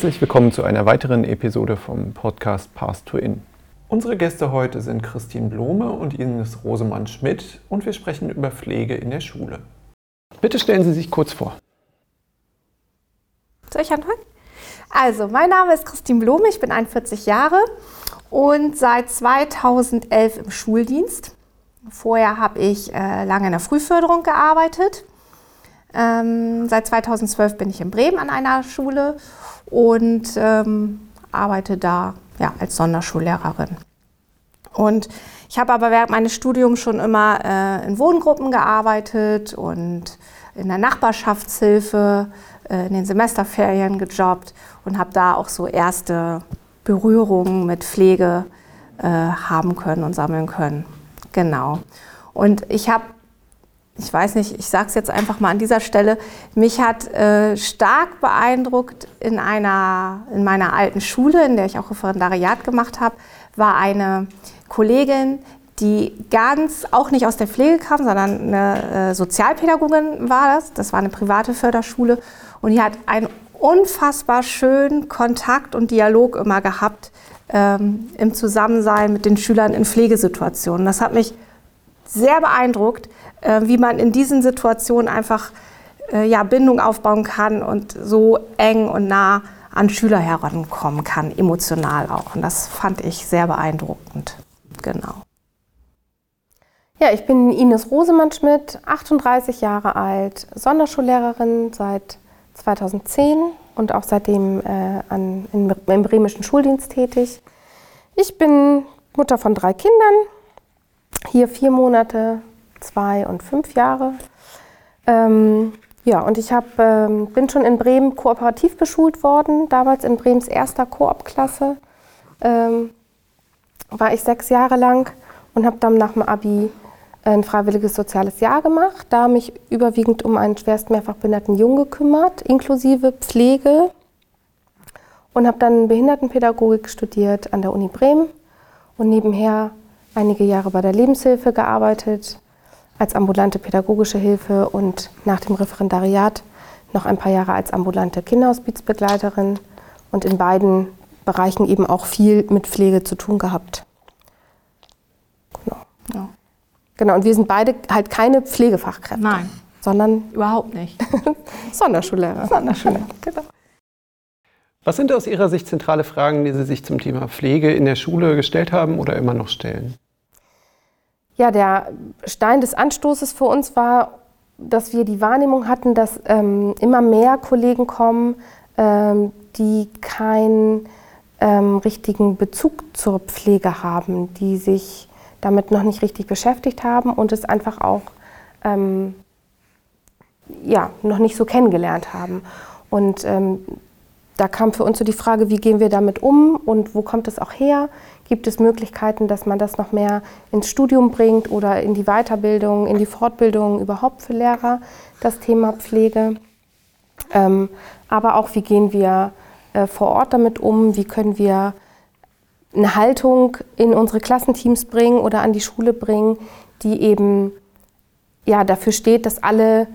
Herzlich willkommen zu einer weiteren Episode vom Podcast Path to In. Unsere Gäste heute sind Christine Blome und Ines Rosemann-Schmidt und wir sprechen über Pflege in der Schule. Bitte stellen Sie sich kurz vor. Soll ich anfangen? Also, mein Name ist Christine Blome, ich bin 41 Jahre und seit 2011 im Schuldienst. Vorher habe ich äh, lange in der Frühförderung gearbeitet. Ähm, seit 2012 bin ich in Bremen an einer Schule und ähm, arbeite da ja, als Sonderschullehrerin. Und ich habe aber während meines Studiums schon immer äh, in Wohngruppen gearbeitet und in der Nachbarschaftshilfe, äh, in den Semesterferien gejobbt und habe da auch so erste Berührungen mit Pflege äh, haben können und sammeln können. Genau. Und ich habe ich weiß nicht, ich sage es jetzt einfach mal an dieser Stelle, mich hat äh, stark beeindruckt in, einer, in meiner alten Schule, in der ich auch Referendariat gemacht habe, war eine Kollegin, die ganz, auch nicht aus der Pflege kam, sondern eine äh, Sozialpädagogin war das. Das war eine private Förderschule. Und die hat einen unfassbar schönen Kontakt und Dialog immer gehabt ähm, im Zusammensein mit den Schülern in Pflegesituationen. Das hat mich sehr beeindruckt, äh, wie man in diesen Situationen einfach äh, ja, Bindung aufbauen kann und so eng und nah an Schüler herankommen kann, emotional auch. Und das fand ich sehr beeindruckend. Genau. Ja, ich bin Ines Rosemann-Schmidt, 38 Jahre alt, Sonderschullehrerin seit 2010 und auch seitdem äh, an, in, im bremischen Schuldienst tätig. Ich bin Mutter von drei Kindern, hier vier Monate, zwei und fünf Jahre. Ähm, ja, und ich hab, ähm, bin schon in Bremen kooperativ beschult worden, damals in Bremens erster Koop-Klasse. Ähm, war ich sechs Jahre lang und habe dann nach dem Abi ein freiwilliges soziales Jahr gemacht, da mich überwiegend um einen schwerst mehrfach behinderten Jungen gekümmert, inklusive Pflege und habe dann Behindertenpädagogik studiert an der Uni Bremen und nebenher einige Jahre bei der Lebenshilfe gearbeitet, als ambulante pädagogische Hilfe und nach dem Referendariat noch ein paar Jahre als ambulante Kinderhospizbegleiterin und in beiden Bereichen eben auch viel mit Pflege zu tun gehabt. Genau. Ja. Genau, und wir sind beide halt keine Pflegefachkräfte. Nein. Sondern überhaupt nicht. Sonderschullehrer. Sonderschullehrer, genau. Was sind aus Ihrer Sicht zentrale Fragen, die Sie sich zum Thema Pflege in der Schule gestellt haben oder immer noch stellen? Ja, der Stein des Anstoßes für uns war, dass wir die Wahrnehmung hatten, dass ähm, immer mehr Kollegen kommen, ähm, die keinen ähm, richtigen Bezug zur Pflege haben, die sich damit noch nicht richtig beschäftigt haben und es einfach auch ähm, ja, noch nicht so kennengelernt haben. Und ähm, da kam für uns so die Frage, wie gehen wir damit um und wo kommt es auch her? Gibt es Möglichkeiten, dass man das noch mehr ins Studium bringt oder in die Weiterbildung, in die Fortbildung überhaupt für Lehrer, das Thema Pflege? Ähm, aber auch, wie gehen wir äh, vor Ort damit um? Wie können wir eine Haltung in unsere Klassenteams bringen oder an die Schule bringen, die eben ja, dafür steht, dass alle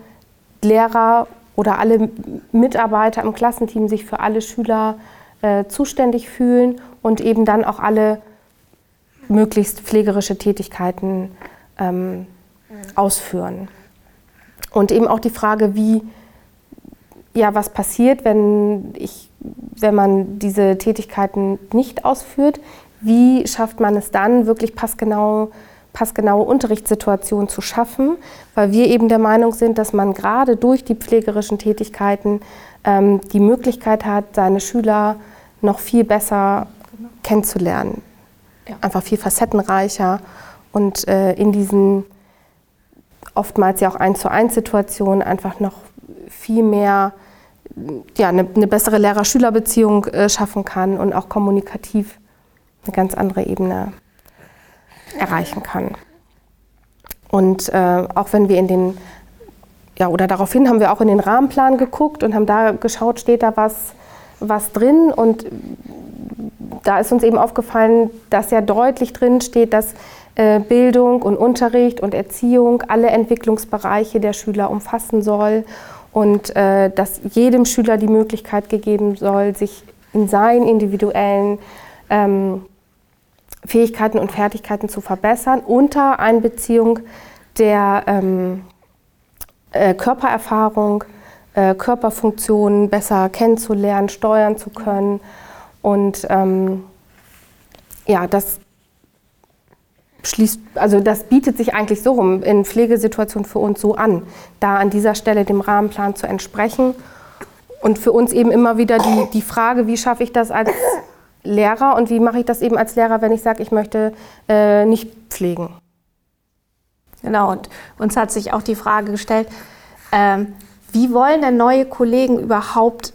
Lehrer oder alle Mitarbeiter im Klassenteam sich für alle Schüler äh, zuständig fühlen und eben dann auch alle möglichst pflegerische Tätigkeiten ähm, ausführen. Und eben auch die Frage, wie, ja, was passiert, wenn, ich, wenn man diese Tätigkeiten nicht ausführt, wie schafft man es dann, wirklich passgenau passgenaue Unterrichtssituation zu schaffen, weil wir eben der Meinung sind, dass man gerade durch die pflegerischen Tätigkeiten ähm, die Möglichkeit hat, seine Schüler noch viel besser kennenzulernen. Ja. Einfach viel facettenreicher und äh, in diesen oftmals ja auch eins zu eins Situationen einfach noch viel mehr ja, eine, eine bessere Lehrer-Schüler-Beziehung äh, schaffen kann und auch kommunikativ eine ganz andere Ebene erreichen kann. Und äh, auch wenn wir in den, ja, oder daraufhin haben wir auch in den Rahmenplan geguckt und haben da geschaut, steht da was, was drin. Und da ist uns eben aufgefallen, dass ja deutlich drin steht, dass äh, Bildung und Unterricht und Erziehung alle Entwicklungsbereiche der Schüler umfassen soll und äh, dass jedem Schüler die Möglichkeit gegeben soll, sich in seinen individuellen ähm, Fähigkeiten und Fertigkeiten zu verbessern unter Einbeziehung der ähm, äh, Körpererfahrung, äh, Körperfunktionen besser kennenzulernen, steuern zu können. Und ähm, ja, das schließt, also das bietet sich eigentlich so rum in Pflegesituationen für uns so an, da an dieser Stelle dem Rahmenplan zu entsprechen. Und für uns eben immer wieder die, die Frage, wie schaffe ich das als Lehrer und wie mache ich das eben als Lehrer, wenn ich sage, ich möchte äh, nicht pflegen. Genau, und uns hat sich auch die Frage gestellt, ähm, wie wollen denn neue Kollegen überhaupt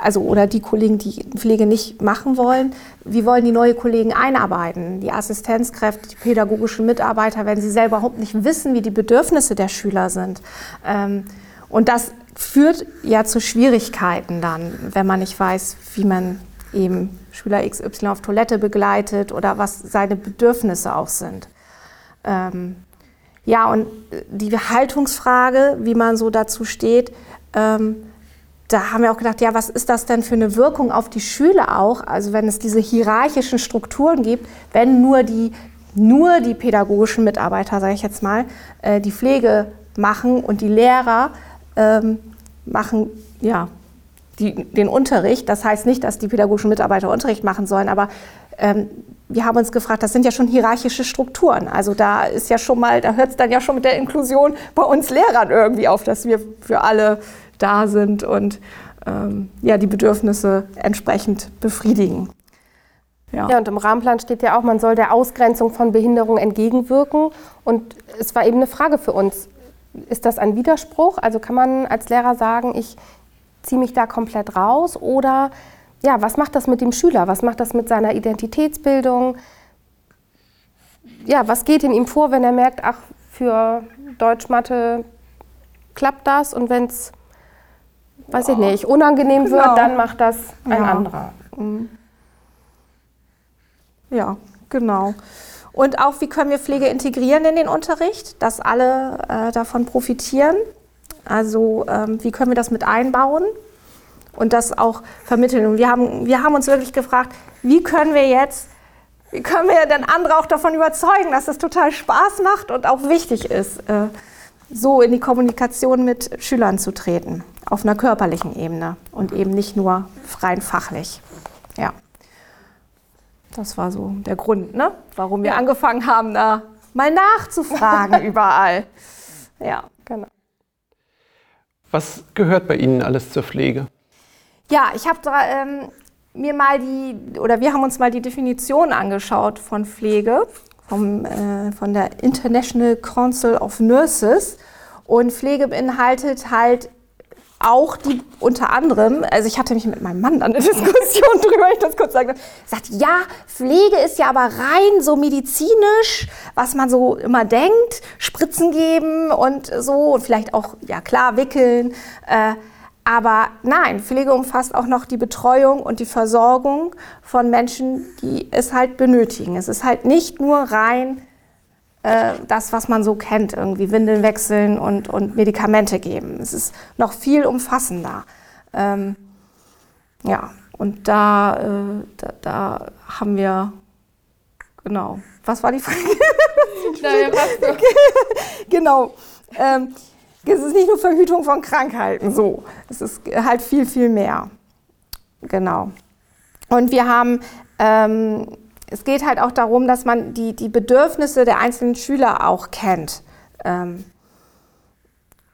also oder die Kollegen, die Pflege nicht machen wollen, wie wollen die neue Kollegen einarbeiten? Die Assistenzkräfte, die pädagogischen Mitarbeiter, wenn sie selber überhaupt nicht wissen, wie die Bedürfnisse der Schüler sind. Ähm, und das führt ja zu Schwierigkeiten dann, wenn man nicht weiß, wie man eben Schüler XY auf Toilette begleitet oder was seine Bedürfnisse auch sind. Ähm, ja, und die Haltungsfrage, wie man so dazu steht, ähm, da haben wir auch gedacht, ja, was ist das denn für eine Wirkung auf die Schüler auch? Also wenn es diese hierarchischen Strukturen gibt, wenn nur die, nur die pädagogischen Mitarbeiter, sage ich jetzt mal, äh, die Pflege machen und die Lehrer ähm, machen ja, die, den Unterricht. Das heißt nicht, dass die pädagogischen Mitarbeiter Unterricht machen sollen, aber ähm, wir haben uns gefragt, das sind ja schon hierarchische Strukturen. Also da ist ja schon mal, da hört es dann ja schon mit der Inklusion bei uns Lehrern irgendwie auf, dass wir für alle da sind und ähm, ja, die Bedürfnisse entsprechend befriedigen. Ja. ja, und im Rahmenplan steht ja auch, man soll der Ausgrenzung von Behinderung entgegenwirken. Und es war eben eine Frage für uns, ist das ein Widerspruch? Also kann man als Lehrer sagen, ich ziehe mich da komplett raus? Oder ja, was macht das mit dem Schüler? Was macht das mit seiner Identitätsbildung? Ja, was geht in ihm vor, wenn er merkt, ach, für Deutsch, Mathe klappt das und wenn es weiß ich nicht, unangenehm genau. wird, dann macht das ein ja. anderer. Mhm. Ja, genau. Und auch, wie können wir Pflege integrieren in den Unterricht, dass alle äh, davon profitieren? Also, ähm, wie können wir das mit einbauen und das auch vermitteln? Und wir haben, wir haben uns wirklich gefragt, wie können wir jetzt, wie können wir denn andere auch davon überzeugen, dass das total Spaß macht und auch wichtig ist, äh, so in die Kommunikation mit Schülern zu treten? auf einer körperlichen Ebene und eben nicht nur rein fachlich. Ja. Das war so der Grund, ne? warum wir ja. angefangen haben, da mal nachzufragen überall. Ja, genau. Was gehört bei Ihnen alles zur Pflege? Ja, ich habe ähm, mir mal die, oder wir haben uns mal die Definition angeschaut von Pflege vom, äh, von der International Council of Nurses. Und Pflege beinhaltet halt auch die unter anderem, also ich hatte mich mit meinem Mann dann eine Diskussion drüber, ich das kurz sagen sagt, ja, Pflege ist ja aber rein so medizinisch, was man so immer denkt, Spritzen geben und so und vielleicht auch, ja klar, wickeln. Äh, aber nein, Pflege umfasst auch noch die Betreuung und die Versorgung von Menschen, die es halt benötigen. Es ist halt nicht nur rein äh, das, was man so kennt, irgendwie Windeln wechseln und, und Medikamente geben. Es ist noch viel umfassender. Ähm, ja, und da, äh, da, da, haben wir, genau, was war die Frage? Naja, okay. genau. Ähm, es ist nicht nur Verhütung von Krankheiten, so. Es ist halt viel, viel mehr. Genau. Und wir haben ähm, es geht halt auch darum, dass man die, die Bedürfnisse der einzelnen Schüler auch kennt. Ähm,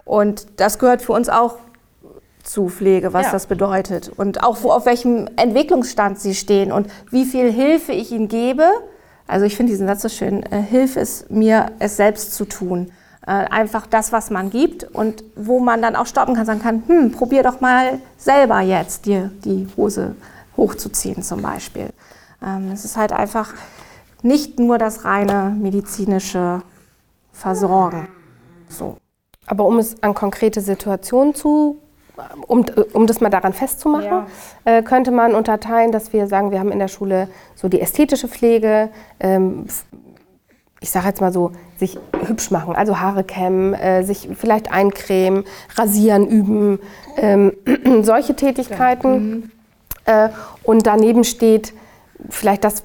und das gehört für uns auch zu Pflege, was ja. das bedeutet. Und auch wo, auf welchem Entwicklungsstand sie stehen und wie viel Hilfe ich ihnen gebe. Also ich finde diesen Satz so schön, äh, Hilfe ist mir, es selbst zu tun. Äh, einfach das, was man gibt und wo man dann auch stoppen kann, sagen kann, hm, probier doch mal selber jetzt dir die Hose hochzuziehen zum Beispiel. Ähm, es ist halt einfach nicht nur das reine medizinische Versorgen. So. Aber um es an konkrete Situationen zu, um, um das mal daran festzumachen, ja. äh, könnte man unterteilen, dass wir sagen, wir haben in der Schule so die ästhetische Pflege, ähm, ich sage jetzt mal so, sich hübsch machen, also Haare kämmen, äh, sich vielleicht eincremen, rasieren üben, ähm, solche Tätigkeiten. Ja. Mhm. Äh, und daneben steht vielleicht das,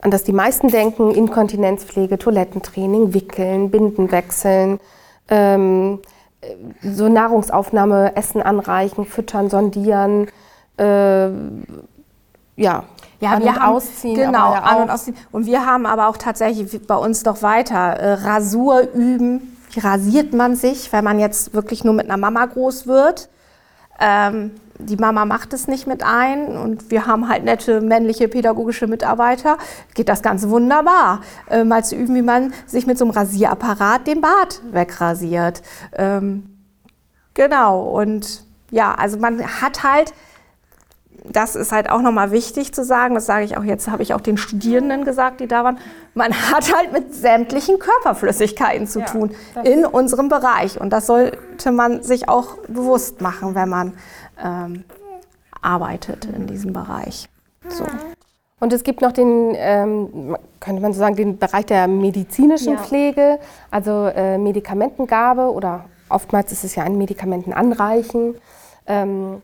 an das die meisten denken, Inkontinenzpflege, Toilettentraining, Wickeln, Binden wechseln, ähm, so Nahrungsaufnahme, Essen anreichen, füttern, sondieren, äh, ja, ja, an wir und haben, ausziehen. Genau, ja an und ausziehen. Und wir haben aber auch tatsächlich bei uns doch weiter äh, Rasur üben. Wie rasiert man sich, wenn man jetzt wirklich nur mit einer Mama groß wird? Ähm, die Mama macht es nicht mit ein und wir haben halt nette männliche pädagogische Mitarbeiter, geht das ganz wunderbar, äh, mal zu üben, wie man sich mit so einem Rasierapparat den Bart wegrasiert. Ähm, genau, und ja, also man hat halt das ist halt auch nochmal wichtig zu sagen, das sage ich auch jetzt, habe ich auch den Studierenden gesagt, die da waren, man hat halt mit sämtlichen Körperflüssigkeiten zu ja, tun in unserem Bereich. Und das sollte man sich auch bewusst machen, wenn man ähm, arbeitet in diesem Bereich. So. Und es gibt noch den, ähm, könnte man so sagen, den Bereich der medizinischen ja. Pflege, also äh, Medikamentengabe oder oftmals ist es ja ein Medikamentenanreichen. Ähm,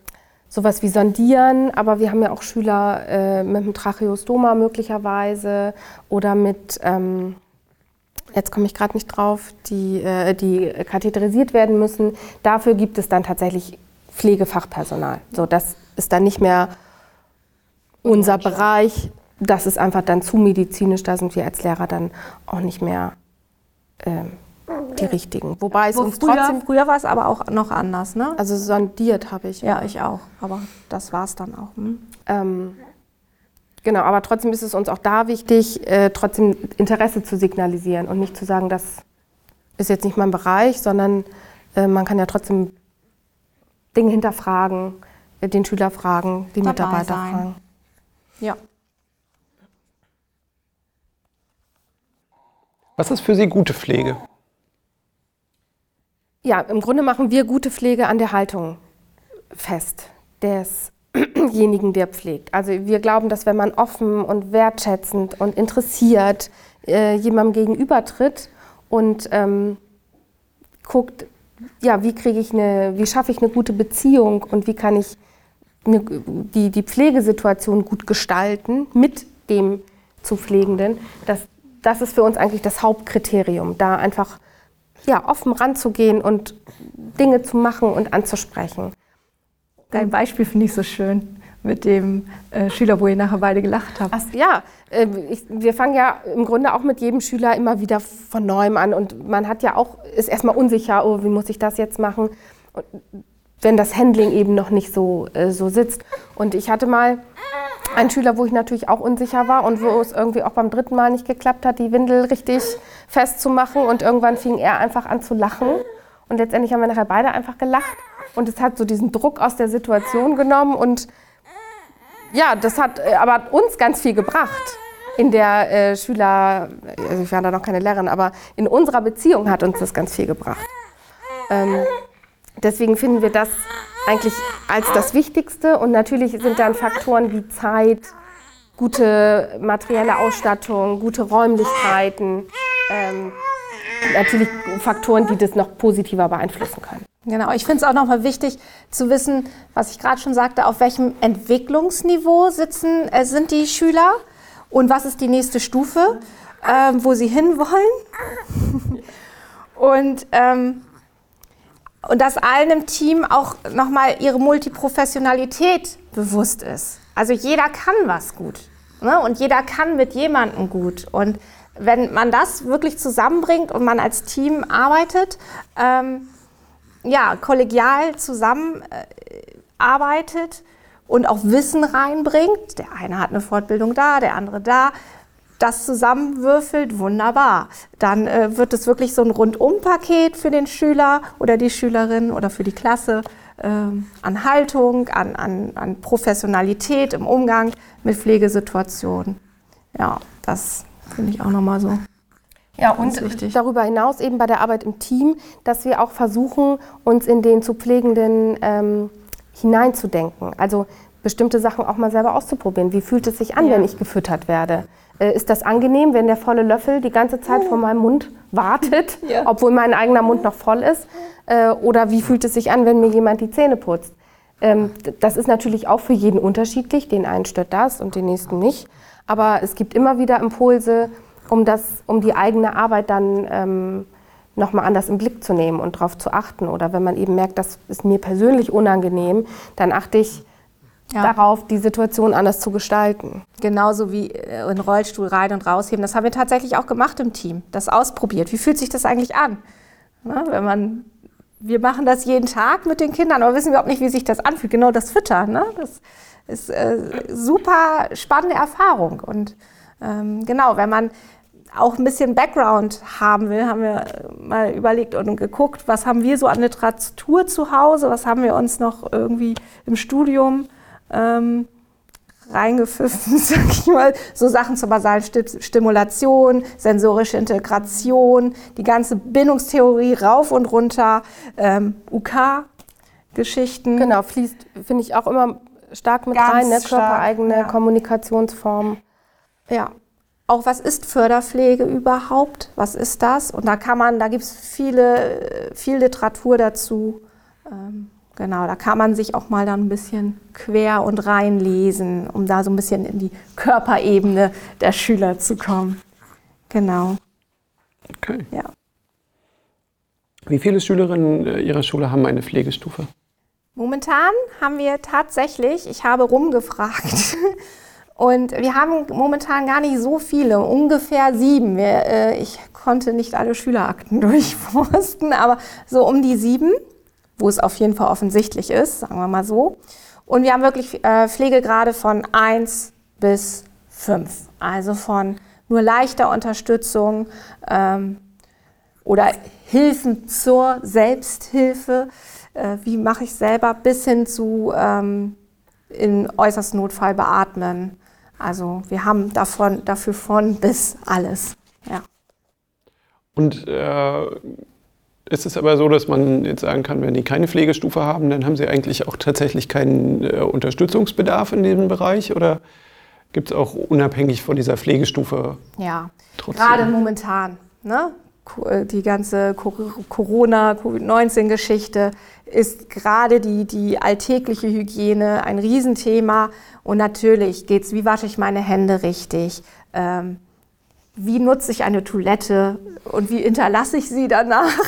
sowas wie sondieren, aber wir haben ja auch Schüler äh, mit einem Tracheostoma möglicherweise oder mit, ähm, jetzt komme ich gerade nicht drauf, die, äh, die katheterisiert werden müssen. Dafür gibt es dann tatsächlich Pflegefachpersonal. So, das ist dann nicht mehr unser Bereich. Das ist einfach dann zu medizinisch. Da sind wir als Lehrer dann auch nicht mehr ähm, die richtigen. Wobei es Wo uns früher, trotzdem. Früher war es aber auch noch anders, ne? Also sondiert habe ich. Ja, ich auch. Aber das war es dann auch. Hm? Ähm, genau, aber trotzdem ist es uns auch da wichtig, äh, trotzdem Interesse zu signalisieren und nicht zu sagen, das ist jetzt nicht mein Bereich, sondern äh, man kann ja trotzdem Dinge hinterfragen, äh, den Schüler fragen, die Dabei Mitarbeiter sein. fragen. Ja. Was ist für Sie gute Pflege? Ja, im Grunde machen wir gute Pflege an der Haltung fest desjenigen, der pflegt. Also wir glauben, dass wenn man offen und wertschätzend und interessiert äh, jemandem gegenübertritt und ähm, guckt, ja, wie kriege ich eine, wie schaffe ich eine gute Beziehung und wie kann ich eine, die, die Pflegesituation gut gestalten mit dem zu Pflegenden, das, das ist für uns eigentlich das Hauptkriterium, da einfach ja, offen ranzugehen und Dinge zu machen und anzusprechen. Dein Beispiel finde ich so schön mit dem äh, Schüler, wo ihr nachher beide gelacht habt. Ach, ja, äh, ich, wir fangen ja im Grunde auch mit jedem Schüler immer wieder von neuem an und man hat ja auch, ist erstmal unsicher, oh, wie muss ich das jetzt machen, und wenn das Handling eben noch nicht so, äh, so sitzt. Und ich hatte mal ein Schüler, wo ich natürlich auch unsicher war und wo es irgendwie auch beim dritten Mal nicht geklappt hat, die Windel richtig festzumachen. Und irgendwann fing er einfach an zu lachen. Und letztendlich haben wir nachher beide einfach gelacht. Und es hat so diesen Druck aus der Situation genommen. Und ja, das hat äh, aber uns ganz viel gebracht. In der äh, Schüler, also ich war da noch keine Lehrerin, aber in unserer Beziehung hat uns das ganz viel gebracht. Ähm, deswegen finden wir das eigentlich als das Wichtigste. Und natürlich sind dann Faktoren wie Zeit, gute materielle Ausstattung, gute Räumlichkeiten, ähm, natürlich Faktoren, die das noch positiver beeinflussen können. Genau, ich finde es auch nochmal wichtig zu wissen, was ich gerade schon sagte, auf welchem Entwicklungsniveau sitzen, äh, sind die Schüler und was ist die nächste Stufe, äh, wo sie hinwollen. und ähm, und dass allen im Team auch nochmal ihre Multiprofessionalität bewusst ist. Also jeder kann was gut ne? und jeder kann mit jemandem gut. Und wenn man das wirklich zusammenbringt und man als Team arbeitet, ähm, ja, kollegial zusammenarbeitet äh, und auch Wissen reinbringt, der eine hat eine Fortbildung da, der andere da, das zusammenwürfelt, wunderbar. Dann äh, wird es wirklich so ein Rundum-Paket für den Schüler oder die Schülerin oder für die Klasse äh, an Haltung, an, an, an Professionalität im Umgang mit Pflegesituationen. Ja, das finde ich auch nochmal so. Ja, und darüber hinaus eben bei der Arbeit im Team, dass wir auch versuchen, uns in den zu Pflegenden ähm, hineinzudenken. Also bestimmte Sachen auch mal selber auszuprobieren. Wie fühlt es sich an, Ja. wenn ich gefüttert werde? Äh, ist das angenehm, wenn der volle Löffel die ganze Zeit vor meinem Mund wartet, Ja. obwohl mein eigener Mund noch voll ist? Äh, oder wie fühlt es sich an, wenn mir jemand die Zähne putzt? Ähm, das ist natürlich auch für jeden unterschiedlich. Den einen stört das und den nächsten nicht. Aber es gibt immer wieder Impulse, um, das, um die eigene Arbeit dann ähm, nochmal anders im Blick zu nehmen und darauf zu achten. Oder wenn man eben merkt, das ist mir persönlich unangenehm, dann achte ich Ja. darauf, die Situation anders zu gestalten. Genauso wie äh, in Rollstuhl rein und rausheben. Das haben wir tatsächlich auch gemacht im Team. Das ausprobiert. Wie fühlt sich das eigentlich an? Na, wenn man, wir machen das jeden Tag mit den Kindern, aber wissen überhaupt nicht, wie sich das anfühlt. Genau das Füttern. Ne? Das ist äh, super spannende Erfahrung. Und ähm, genau, wenn man auch ein bisschen Background haben will, haben wir mal überlegt und geguckt, was haben wir so an Literatur zu Hause, was haben wir uns noch irgendwie im Studium ähm, reingepfiffen, sag ich mal. So Sachen zur basalen Sti- Stimulation, sensorische Integration, die ganze Bindungstheorie rauf und runter, ähm, UK-Geschichten. Genau, fließt, finde ich, auch immer stark mit Ganz rein, ne? stark, körpereigene ja. Kommunikationsform. Ja. Auch was ist Förderpflege überhaupt? Was ist das? Und da kann man, da gibt es viele, viel Literatur dazu. Ähm, genau, da kann man sich auch mal dann ein bisschen quer und reinlesen, um da so ein bisschen in die Körperebene der Schüler zu kommen. Genau, Okay. ja. Wie viele Schülerinnen äh, Ihrer Schule haben eine Pflegestufe? Momentan haben wir tatsächlich, ich habe rumgefragt, und wir haben momentan gar nicht so viele, ungefähr sieben. Wir, äh, ich konnte nicht alle Schülerakten durchforsten, aber so um die sieben, wo es auf jeden Fall offensichtlich ist, sagen wir mal so. Und wir haben wirklich äh, Pflegegrade von 1 bis 5, also von nur leichter Unterstützung ähm, oder Hilfen zur Selbsthilfe, äh, wie mache ich selber, bis hin zu ähm, in äußersten Notfall beatmen. Also wir haben davon, dafür von bis alles. Ja. Und äh, ist es aber so, dass man jetzt sagen kann, wenn die keine Pflegestufe haben, dann haben sie eigentlich auch tatsächlich keinen äh, Unterstützungsbedarf in diesem Bereich? Oder gibt es auch unabhängig von dieser Pflegestufe ja. trotzdem? Gerade momentan, ne? Äh, die ganze Co- Corona, Covid-19-Geschichte ist gerade die, die alltägliche Hygiene ein Riesenthema. Und natürlich geht es, wie wasche ich meine Hände richtig? Ähm, wie nutze ich eine Toilette und wie hinterlasse ich sie danach?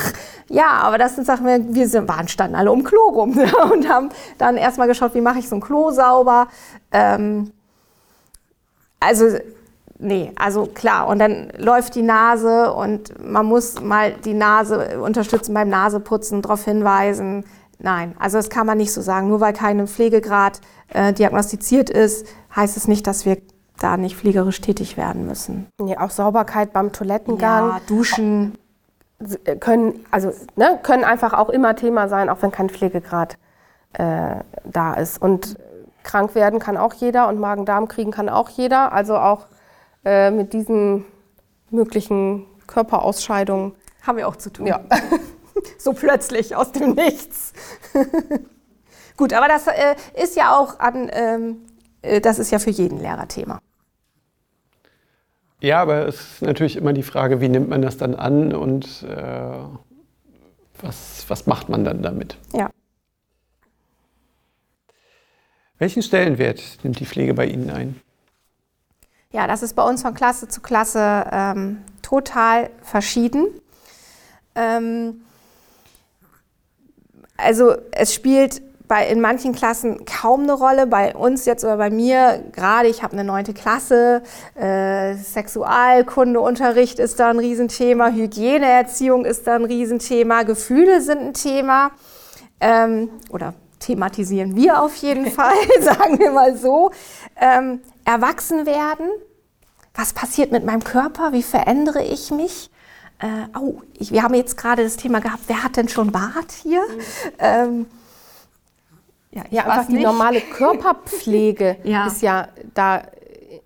Ja, aber das sind Sachen, wir- wir sind, waren, standen alle um Klo rum ne? und haben dann erstmal geschaut, wie mache ich so ein Klo sauber. Ähm, also, nee, also klar. Und dann läuft die Nase und man muss mal die Nase unterstützen beim Naseputzen, darauf hinweisen. Nein, also das kann man nicht so sagen. Nur weil kein Pflegegrad äh, diagnostiziert ist, heißt es nicht, dass wir da nicht pflegerisch tätig werden müssen. Nee, auch Sauberkeit beim Toilettengang Ja, duschen. äh, können, also, ne, können einfach auch immer Thema sein, auch wenn kein Pflegegrad äh, da ist. Und krank werden kann auch jeder und Magen-Darm kriegen kann auch jeder. Also auch äh, mit diesen möglichen Körperausscheidungen. Haben wir auch zu tun. Ja. so plötzlich aus dem Nichts. Gut, aber das äh, ist ja auch an, ähm, äh, das ist ja für jeden Lehrer Thema. Ja, aber es ist natürlich immer die Frage, wie nimmt man das dann an und äh, was, was macht man dann damit? Ja. Welchen Stellenwert nimmt die Pflege bei Ihnen ein? Ja, das ist bei uns von Klasse zu Klasse ähm, total verschieden. Ähm, also es spielt bei, in manchen Klassen kaum eine Rolle. Bei uns jetzt oder bei mir gerade, ich habe eine neunte Klasse, äh, Sexualkundeunterricht ist da ein Riesenthema, Hygieneerziehung ist da ein Riesenthema, Gefühle sind ein Thema. Ähm, oder thematisieren wir auf jeden Fall, sagen wir mal so. Ähm, erwachsen werden, was passiert mit meinem Körper, wie verändere ich mich? Äh, oh, ich, wir haben jetzt gerade das Thema gehabt, wer hat denn schon Bart hier? Ähm, ja, Ja, einfach die nicht. normale Körperpflege Ja. ist ja da äh,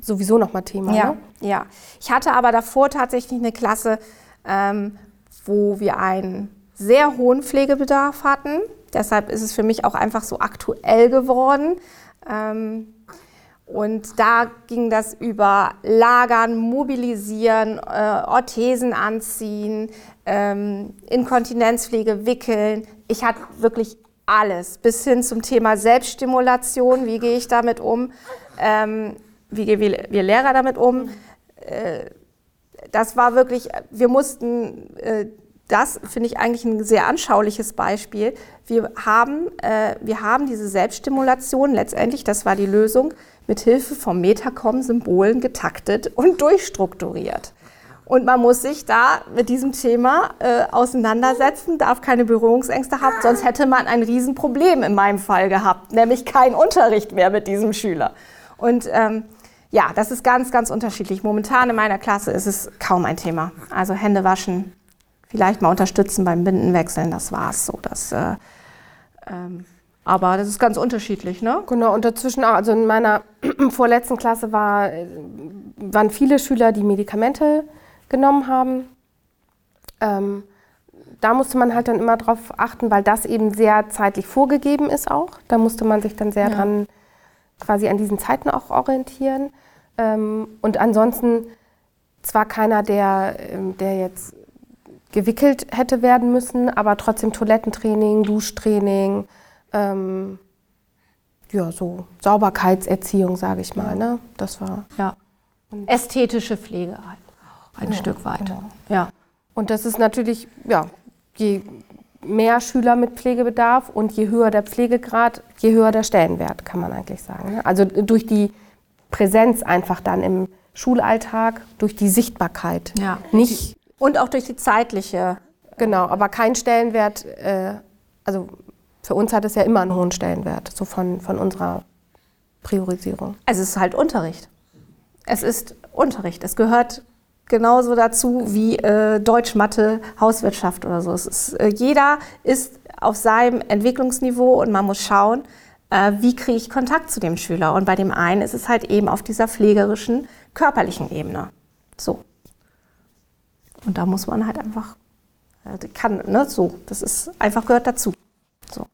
sowieso nochmal Thema. Ja, Ne? ja. Ich hatte aber davor tatsächlich eine Klasse, ähm, wo wir einen sehr hohen Pflegebedarf hatten. Deshalb ist es für mich auch einfach so aktuell geworden. Ähm, und da ging das über Lagern, Mobilisieren, äh, Orthesen anziehen, ähm, Inkontinenzpflege, Wickeln. Ich hatte wirklich alles, bis hin zum Thema Selbststimulation. Wie gehe ich damit um? Ähm, wie gehen wir, Lehrer damit um? Äh, das war wirklich, wir mussten, äh, das finde ich eigentlich ein sehr anschauliches Beispiel. Wir haben, äh, wir haben diese Selbststimulation letztendlich, das war die Lösung, mit Hilfe von Metacom-Symbolen getaktet und durchstrukturiert. Und man muss sich da mit diesem Thema äh, auseinandersetzen, darf keine Berührungsängste haben, sonst hätte man ein Riesenproblem in meinem Fall gehabt, nämlich kein Unterricht mehr mit diesem Schüler. Und ähm, ja, das ist ganz, ganz unterschiedlich. Momentan in meiner Klasse ist es kaum ein Thema. Also Hände waschen, vielleicht mal unterstützen beim Bindenwechseln, das war's so. Das, äh, ähm, aber das ist ganz unterschiedlich, ne? Genau, und dazwischen, also in meiner vorletzten Klasse war, waren viele Schüler, die Medikamente genommen haben. Ähm, da musste man halt dann immer drauf achten, weil das eben sehr zeitlich vorgegeben ist auch. Da musste man sich dann sehr ja. dran quasi an diesen Zeiten auch orientieren. Ähm, und ansonsten zwar keiner, der, ähm, der jetzt gewickelt hätte werden müssen, aber trotzdem Toilettentraining, Duschtraining, ähm, ja, so Sauberkeitserziehung, sage ich mal. Ne? Das war. Ja. Ästhetische Pflege halt. Ein ja, Stück weit. Genau. Ja. Und das ist natürlich, ja, je mehr Schüler mit Pflegebedarf und je höher der Pflegegrad, je höher der Stellenwert, kann man eigentlich sagen. Ne? Also durch die Präsenz einfach dann im Schulalltag, durch die Sichtbarkeit. Ja. Nicht und auch durch die zeitliche. Genau, aber kein Stellenwert, äh, also für uns hat es ja immer einen hohen Stellenwert, so von, von unserer Priorisierung. Also es ist halt Unterricht. Es ist Unterricht. Es gehört genauso dazu wie äh, Deutsch, Mathe, Hauswirtschaft oder so. Ist, äh, jeder ist auf seinem Entwicklungsniveau und man muss schauen, äh, wie kriege ich Kontakt zu dem Schüler. Und bei dem einen ist es halt eben auf dieser pflegerischen, körperlichen Ebene. So. Und da muss man halt einfach, äh, kann, ne, so, das ist einfach gehört dazu. So.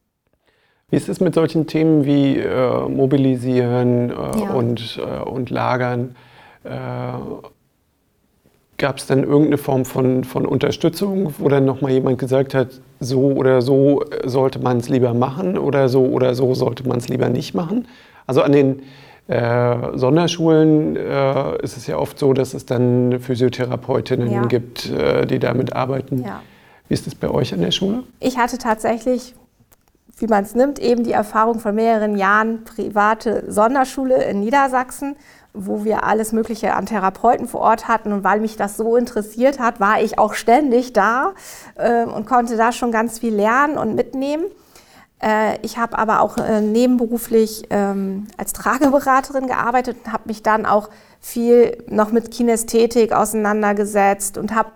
Wie ist es mit solchen Themen wie äh, Mobilisieren äh, ja. und, äh, und Lagern? Äh, Gab es dann irgendeine Form von, von Unterstützung, wo dann nochmal jemand gesagt hat, so oder so sollte man es lieber machen oder so oder so sollte man es lieber nicht machen? Also an den äh, Sonderschulen äh, ist es ja oft so, dass es dann Physiotherapeutinnen ja. gibt, äh, die damit arbeiten. Ja. Wie ist es bei euch an der Schule? Ich hatte tatsächlich, wie man es nimmt, eben die Erfahrung von mehreren Jahren private Sonderschule in Niedersachsen wo wir alles Mögliche an Therapeuten vor Ort hatten. Und weil mich das so interessiert hat, war ich auch ständig da äh, und konnte da schon ganz viel lernen und mitnehmen. Äh, ich habe aber auch äh, nebenberuflich ähm, als Trageberaterin gearbeitet und habe mich dann auch viel noch mit Kinästhetik auseinandergesetzt und habe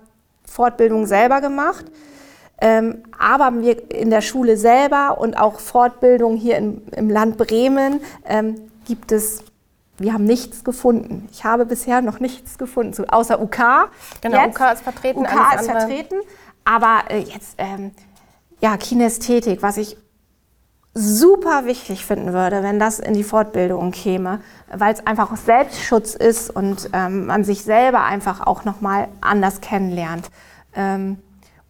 Fortbildung selber gemacht. Ähm, aber wir in der Schule selber und auch Fortbildung hier im Land Bremen ähm, gibt es wir haben nichts gefunden. Ich habe bisher noch nichts gefunden, außer UK. Genau, jetzt. UK ist vertreten. UK ist vertreten. Aber äh, jetzt, ähm, ja, Kinästhetik, was ich super wichtig finden würde, wenn das in die Fortbildung käme, weil es einfach auch Selbstschutz ist und ähm, man sich selber einfach auch nochmal anders kennenlernt. Ähm,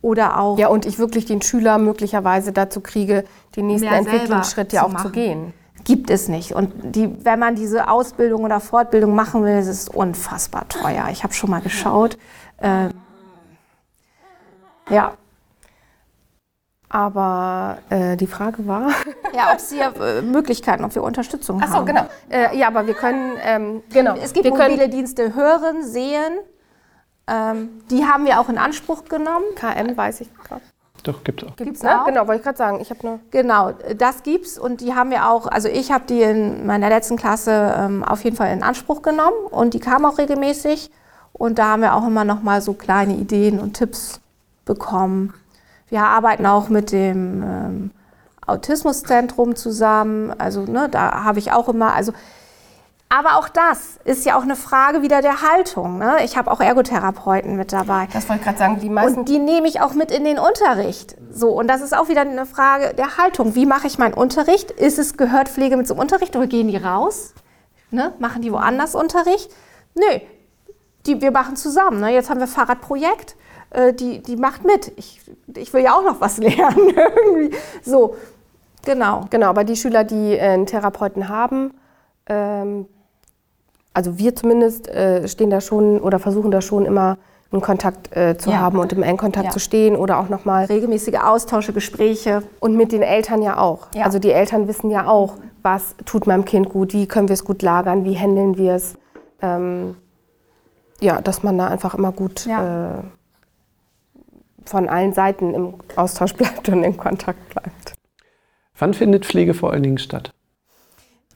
oder auch. Ja, und ich wirklich den Schüler möglicherweise dazu kriege, den nächsten Entwicklungsschritt ja auch zu gehen gibt es nicht. Und die, wenn man diese Ausbildung oder Fortbildung machen will, ist es unfassbar teuer. Ich habe schon mal geschaut. Äh, ja. Aber äh, die Frage war. Ja, ob Sie äh, Möglichkeiten, ob wir Unterstützung Ach so, haben. genau. Äh, ja, aber wir können. Ähm, genau. Es gibt wir mobile Dienste hören, sehen. Ähm, die haben wir auch in Anspruch genommen. KM weiß ich gerade. Doch, gibt es auch. Gibt's ne? auch? Genau, wollte ich gerade sagen. Ich nur genau, das gibt's und die haben wir auch, also ich habe die in meiner letzten Klasse ähm, auf jeden Fall in Anspruch genommen und die kamen auch regelmäßig und da haben wir auch immer noch mal so kleine Ideen und Tipps bekommen. Wir arbeiten auch mit dem ähm, Autismuszentrum zusammen, also ne, da habe ich auch immer, also Aber auch das ist ja auch eine Frage wieder der Haltung. Ne? Ich habe auch Ergotherapeuten mit dabei. Das wollte ich gerade sagen, die meisten. Und die nehme ich auch mit in den Unterricht. So, und das ist auch wieder eine Frage der Haltung. Wie mache ich meinen Unterricht? Ist es, gehört Pflege mit zum Unterricht oder gehen die raus? Ne? Machen die woanders Unterricht? Nö, die, wir machen zusammen. Ne? Jetzt haben wir Fahrradprojekt, äh, die, die macht mit. Ich, ich will ja auch noch was lernen. irgendwie. So, genau. Genau, aber die Schüler, die äh, einen Therapeuten haben, ähm, also wir zumindest äh, stehen da schon oder versuchen da schon immer einen Kontakt äh, zu Ja. haben und im engen Kontakt Ja. zu stehen oder auch nochmal Regelmäßige Austausche, Gespräche. und mit den Eltern ja auch. Ja. Also die Eltern wissen ja auch, was tut meinem Kind gut, wie können wir es gut lagern, wie handeln wir es. Ähm, ja, dass man da einfach immer gut äh, von allen Seiten im Austausch bleibt und in Kontakt bleibt. Wann findet Pflege vor allen Dingen statt?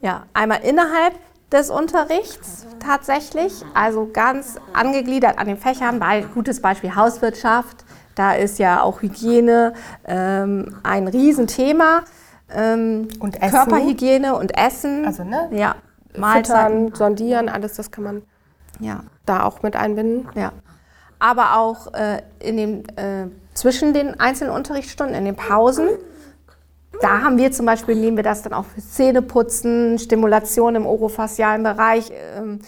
Ja, einmal innerhalb des Unterrichts tatsächlich, also ganz angegliedert an den Fächern. Bei, gutes Beispiel Hauswirtschaft, da ist ja auch Hygiene ähm, ein Riesenthema. Ähm, Und Essen. Körperhygiene und Essen. Also, ne? Ja, Mahlzeiten. Füttern, sondieren, alles das kann man Ja, da auch mit einbinden. ja. Aber auch äh, in den, äh, zwischen den einzelnen Unterrichtsstunden, in den Pausen. Da haben wir zum Beispiel, nehmen wir das dann auch für Zähneputzen, Stimulation im orofacialen Bereich. Ähm,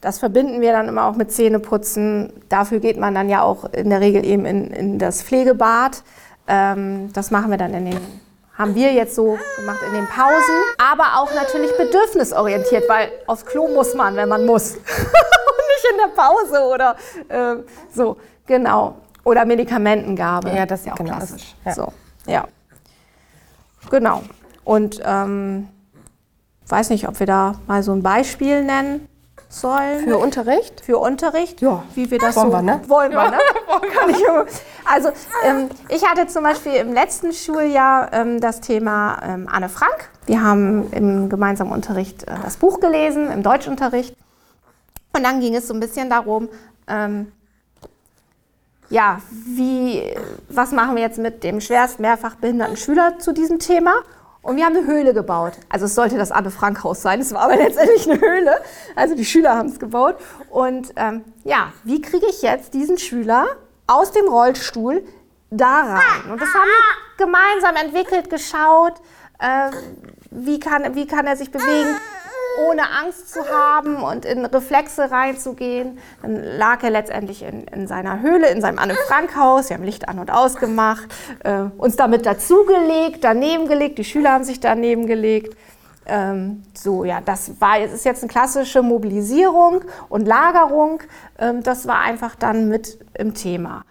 das verbinden wir dann immer auch mit Zähneputzen. Dafür geht man dann ja auch in der Regel eben in, in das Pflegebad. Ähm, das machen wir dann in den, haben wir jetzt so gemacht in den Pausen. Aber auch natürlich bedürfnisorientiert, weil aufs Klo muss man, wenn man muss. Und nicht in der Pause oder ähm, so, genau. Oder Medikamentengabe. Ja, das ist ja auch genau, klassisch. ja. So, ja. Genau. Und ähm, weiß nicht, ob wir da mal so ein Beispiel nennen sollen. Für Unterricht? Für Unterricht? Ja. Wie wir das Wollen so wir, ne? wollen wir, ne? Kann ich immer. Also ähm, ich hatte zum Beispiel im letzten Schuljahr ähm, das Thema ähm, Anne Frank. Wir haben im gemeinsamen Unterricht äh, das Buch gelesen, im Deutschunterricht. Und dann ging es so ein bisschen darum, ähm, ja, wie, was machen wir jetzt mit dem schwerst mehrfach behinderten Schüler zu diesem Thema? Und wir haben eine Höhle gebaut. Also es sollte das Anne-Frank-Haus sein, es war aber letztendlich eine Höhle. Also die Schüler haben es gebaut. Und ähm, ja, wie kriege ich jetzt diesen Schüler aus dem Rollstuhl da rein? Und das haben wir gemeinsam entwickelt, geschaut, äh, wie, kann, wie kann er sich bewegen, ohne Angst zu haben und in Reflexe reinzugehen. Dann lag er letztendlich in, in seiner Höhle, in seinem Anne-Frank-Haus. Wir haben Licht an und ausgemacht, äh, uns damit dazugelegt, daneben gelegt. Die Schüler haben sich daneben gelegt. Ähm, so, ja, das war es ist jetzt eine klassische Mobilisierung und Lagerung. Ähm, das war einfach dann mit im Thema,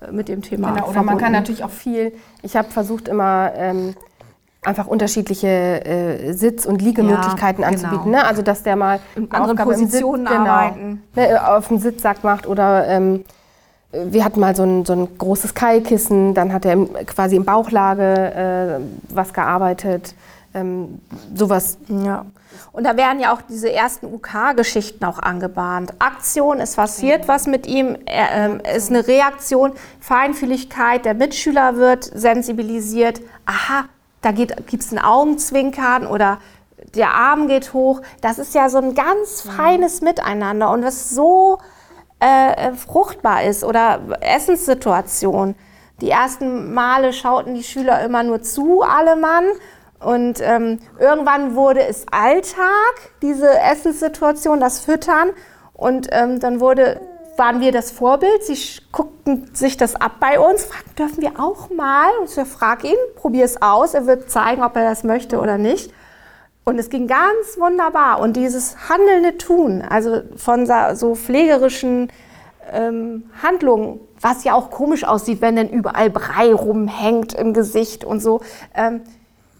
äh, mit dem Thema. Genau, oder man kann verbunden. natürlich auch viel, ich habe versucht immer ähm, einfach unterschiedliche äh, Sitz- und Liegemöglichkeiten Ja, anzubieten. genau. Ne? Also dass der mal In anderen Positionen Sitz, arbeiten. Genau, ne, auf dem Sitzsack macht oder ähm, wir hatten mal so ein, so ein großes Keilkissen, dann hat er im, quasi in Bauchlage äh, was gearbeitet. Ähm, sowas Ja. Und da werden ja auch diese ersten UK-Geschichten auch angebahnt. Aktion, es passiert was mit ihm, er, ähm, ist eine Reaktion, Feinfühligkeit, der Mitschüler wird sensibilisiert. Aha, da gibt es ein Augenzwinkern oder der Arm geht hoch. Das ist ja so ein ganz feines Miteinander und was so äh, fruchtbar ist oder Essenssituation. Die ersten Male schauten die Schüler immer nur zu, alle Mann. Und ähm, irgendwann wurde es Alltag, diese Essenssituation, das Füttern. Und ähm, dann wurde, waren wir das Vorbild. Sie guckten sich das ab bei uns, fragten, dürfen wir auch mal? Und ich frag ihn, probier es aus. Er wird zeigen, ob er das möchte oder nicht. Und es ging ganz wunderbar. Und dieses handelnde Tun, also von so pflegerischen ähm, Handlungen, was ja auch komisch aussieht, wenn dann überall Brei rumhängt im Gesicht und so. Ähm,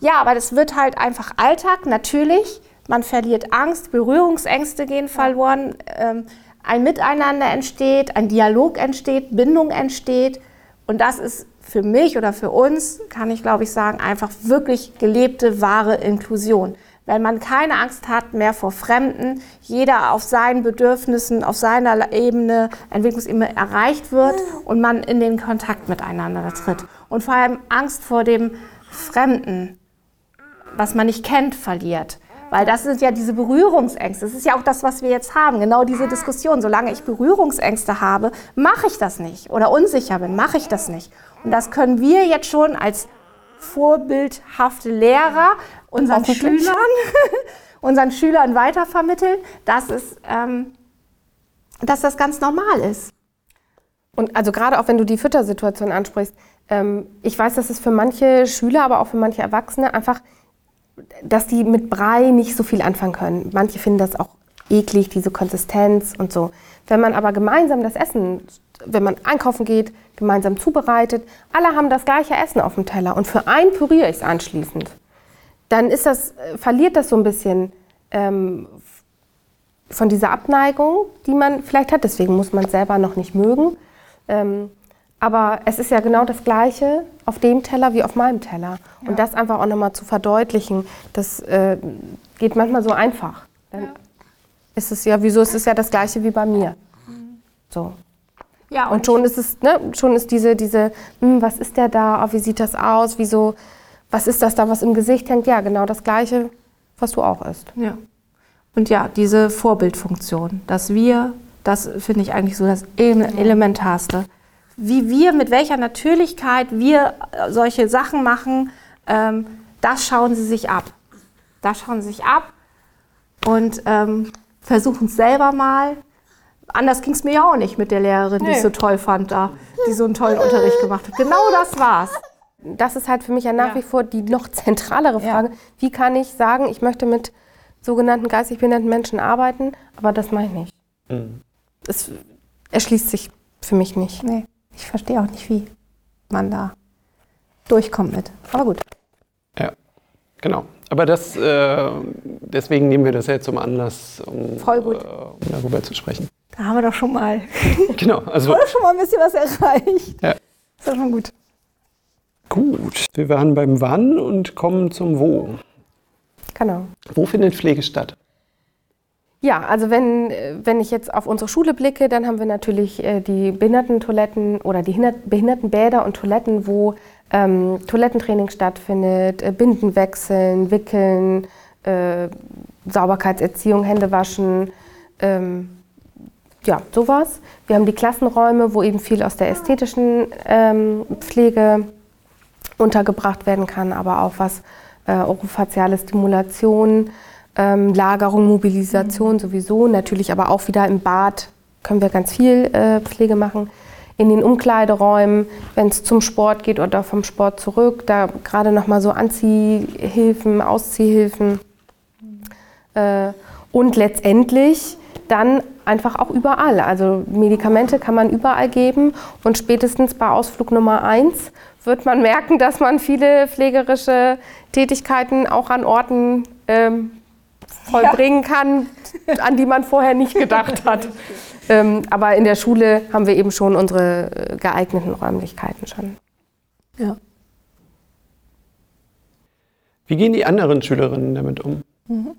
ja, aber das wird halt einfach Alltag, natürlich. Man verliert Angst, Berührungsängste gehen verloren, ähm, ein Miteinander entsteht, ein Dialog entsteht, Bindung entsteht. Und das ist für mich oder für uns, kann ich glaube ich sagen, einfach wirklich gelebte, wahre Inklusion. Wenn man keine Angst hat mehr vor Fremden, jeder auf seinen Bedürfnissen, auf seiner Ebene, Entwicklungsebene erreicht wird und man in den Kontakt miteinander tritt. Und vor allem Angst vor dem Fremden, was man nicht kennt, verliert. Weil das sind ja diese Berührungsängste. Das ist ja auch das, was wir jetzt haben. Genau diese Diskussion. Solange ich Berührungsängste habe, mache ich das nicht. Oder unsicher bin, mache ich das nicht. Und das können wir jetzt schon als vorbildhafte Lehrer unseren Schülern, unseren Schülern weitervermitteln, dass, es, ähm, dass das ganz normal ist. Und also gerade auch wenn du die Füttersituation ansprichst, ähm, ich weiß, dass es für manche Schüler, aber auch für manche Erwachsene einfach, dass die mit Brei nicht so viel anfangen können. Manche finden das auch eklig, diese Konsistenz und so. Wenn man aber gemeinsam das Essen, wenn man einkaufen geht, gemeinsam zubereitet, alle haben das gleiche Essen auf dem Teller und für einen püriere ich es anschließend, dann ist das, äh, verliert das so ein bisschen ähm, von dieser Abneigung, die man vielleicht hat. Deswegen muss man es selber noch nicht mögen. Ähm, aber es ist ja genau das Gleiche auf dem Teller wie auf meinem Teller. Ja. Und das einfach auch nochmal zu verdeutlichen, das äh, geht manchmal so einfach. Dann ja. ist es ja, wieso ist es ja das Gleiche wie bei mir. Mhm. So. Ja, und, und schon ist es, ne, schon ist diese, diese, hm, was ist der da, oh, wie sieht das aus, wieso, was ist das da, was im Gesicht hängt? Ja, genau das Gleiche, was du auch isst. Ja. Und ja, diese Vorbildfunktion, dass wir, das finde ich eigentlich so das Elementarste wie wir, mit welcher Natürlichkeit wir äh, solche Sachen machen, ähm, das schauen sie sich ab. Das schauen sie sich ab und ähm, versuchen es selber mal. Anders ging es mir ja auch nicht mit der Lehrerin, nee. die ich so toll fand, da, die so einen tollen Unterricht gemacht hat. Genau das war's. Das ist halt für mich ja nach ja. wie vor die noch zentralere Frage. Ja. Wie kann ich sagen, ich möchte mit sogenannten geistig behinderten Menschen arbeiten, aber das mache ich nicht. Mhm. Es erschließt sich für mich nicht. Nee. Ich verstehe auch nicht, wie man da durchkommt mit. Aber gut. Ja, genau. Aber das, äh, deswegen nehmen wir das jetzt zum Anlass, um, Voll gut. Äh, um darüber zu sprechen. Da haben wir doch schon mal. genau. Also, Oder schon mal ein bisschen was erreicht. Ja. Ist doch schon gut. Gut. Wir waren beim Wann und kommen zum Wo. Genau. Wo findet Pflege statt? Ja, also wenn, wenn ich jetzt auf unsere Schule blicke, dann haben wir natürlich äh, die Behindertentoiletten oder die Behindertenbäder und Toiletten, wo ähm, Toilettentraining stattfindet, äh, Binden wechseln, wickeln, äh, Sauberkeitserziehung, Hände waschen, ähm, ja, sowas. Wir haben die Klassenräume, wo eben viel aus der ästhetischen ähm, Pflege untergebracht werden kann, aber auch was äh, orofaziale Stimulation, ähm, Lagerung, Mobilisation mhm. sowieso, natürlich aber auch wieder im Bad können wir ganz viel äh, Pflege machen. In den Umkleideräumen, wenn es zum Sport geht oder vom Sport zurück, da gerade nochmal so Anziehhilfen, Ausziehhilfen. Äh, und letztendlich dann einfach auch überall. Also Medikamente kann man überall geben und spätestens bei Ausflug Nummer eins wird man merken, dass man viele pflegerische Tätigkeiten auch an Orten ähm, vollbringen ja. kann, an die man vorher nicht gedacht hat. ähm, aber in der Schule haben wir eben schon unsere äh, geeigneten Räumlichkeiten schon. Ja. Wie gehen die anderen Schülerinnen damit um? Mhm.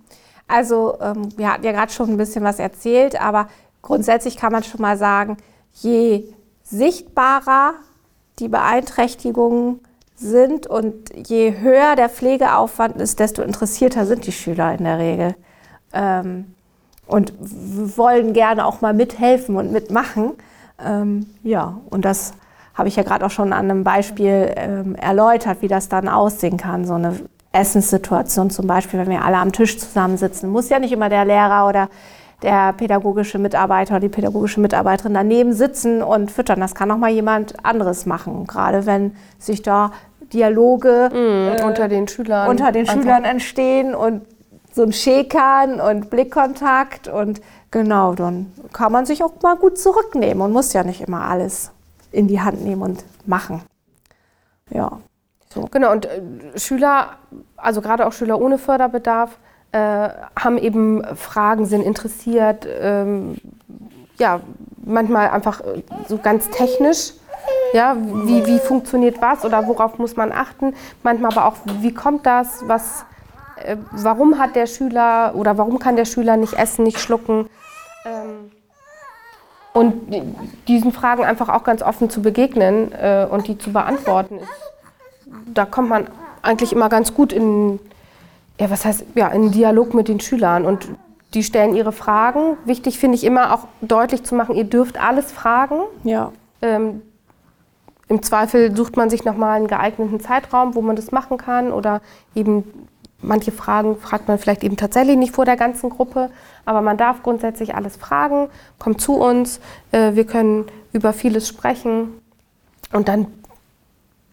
Also, ähm, wir hatten ja gerade schon ein bisschen was erzählt, aber grundsätzlich kann man schon mal sagen, je sichtbarer die Beeinträchtigungen sind und je höher der Pflegeaufwand ist, desto interessierter sind die Schüler in der Regel. Ähm, und wollen gerne auch mal mithelfen und mitmachen. Ähm, ja, und das habe ich ja gerade auch schon an einem Beispiel ähm, erläutert, wie das dann aussehen kann. So eine Essenssituation zum Beispiel, wenn wir alle am Tisch zusammensitzen. Muss ja nicht immer der Lehrer oder der pädagogische Mitarbeiter oder die pädagogische Mitarbeiterin daneben sitzen und füttern. Das kann auch mal jemand anderes machen, gerade wenn sich da Dialoge mm, äh, unter den Schülern, unter den Schülern entstehen und so ein Schäkern und Blickkontakt und genau, dann kann man sich auch mal gut zurücknehmen und muss ja nicht immer alles in die Hand nehmen und machen. Ja. So. Genau, und äh, Schüler, also gerade auch Schüler ohne Förderbedarf, äh, haben eben Fragen, sind interessiert, ähm, ja, manchmal einfach äh, so ganz technisch ja, wie, wie funktioniert was oder worauf muss man achten? Manchmal aber auch, wie kommt das? Was, äh, warum hat der Schüler oder warum kann der Schüler nicht essen, nicht schlucken? Ähm, und diesen Fragen einfach auch ganz offen zu begegnen äh, und die zu beantworten, ist, da kommt man eigentlich immer ganz gut in, ja, was heißt, ja, in Dialog mit den Schülern und die stellen ihre Fragen. Wichtig finde ich immer auch deutlich zu machen, ihr dürft alles fragen. Ja. Ähm, Im Zweifel sucht man sich nochmal einen geeigneten Zeitraum, wo man das machen kann oder eben manche Fragen fragt man vielleicht eben tatsächlich nicht vor der ganzen Gruppe, aber man darf grundsätzlich alles fragen, kommt zu uns, äh, wir können über vieles sprechen und dann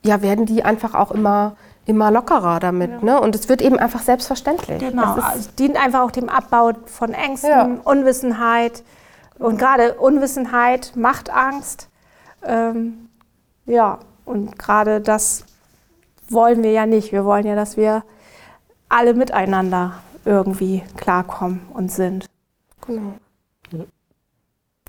ja, werden die einfach auch immer immer lockerer damit. Ja. Ne? Und es wird eben einfach selbstverständlich. Genau, es also dient einfach auch dem Abbau von Ängsten, ja. Unwissenheit. Und gerade Unwissenheit macht Angst. Ähm, ja, und gerade das wollen wir ja nicht. Wir wollen ja, dass wir alle miteinander irgendwie klarkommen und sind. Genau.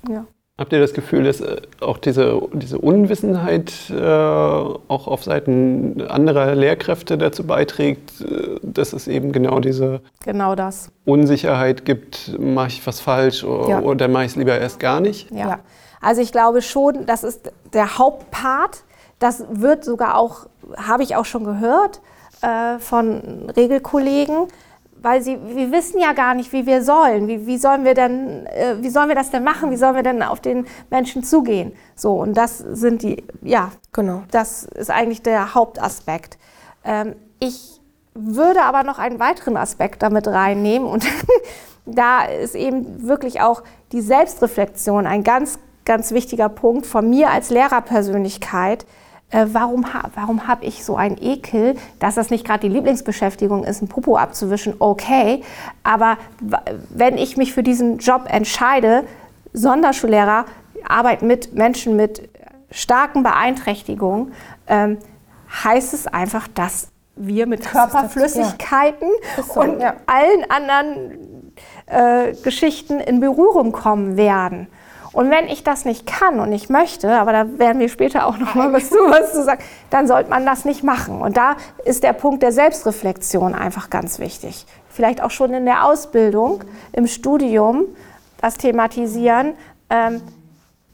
Ja. Habt ihr das Gefühl, dass äh, auch diese, diese Unwissenheit äh, auch auf Seiten anderer Lehrkräfte dazu beiträgt, äh, dass es eben genau diese genau das. Unsicherheit gibt, mache ich was falsch oder, ja. oder mache ich es lieber erst gar nicht? Ja. ja, also ich glaube schon, das ist der Hauptpart. Das wird sogar auch, habe ich auch schon gehört äh, von Regelkollegen, weil sie, wir wissen ja gar nicht, wie wir sollen. Wie, wie, sollen wir denn, äh, wie sollen wir das denn machen? Wie sollen wir denn auf den Menschen zugehen? So, und das sind die, ja, genau. Das ist eigentlich der Hauptaspekt. Ähm, ich würde aber noch einen weiteren Aspekt damit reinnehmen und da ist eben wirklich auch die Selbstreflexion ein ganz, ganz wichtiger Punkt von mir als Lehrerpersönlichkeit äh, warum, warum habe ich so einen Ekel, dass das nicht gerade die Lieblingsbeschäftigung ist, ein Popo abzuwischen, okay, aber wenn ich mich für diesen Job entscheide, Sonderschullehrer, Arbeit mit Menschen mit starken Beeinträchtigungen, ähm, heißt es einfach, dass wir mit das Körperflüssigkeiten das, ja. so, und ja. allen anderen äh, Geschichten in Berührung kommen werden. Und wenn ich das nicht kann und nicht möchte, aber da werden wir später auch noch mal was zu, was zu sagen, dann sollte man das nicht machen. Und da ist der Punkt der Selbstreflexion einfach ganz wichtig. Vielleicht auch schon in der Ausbildung, im Studium, das thematisieren. Ähm,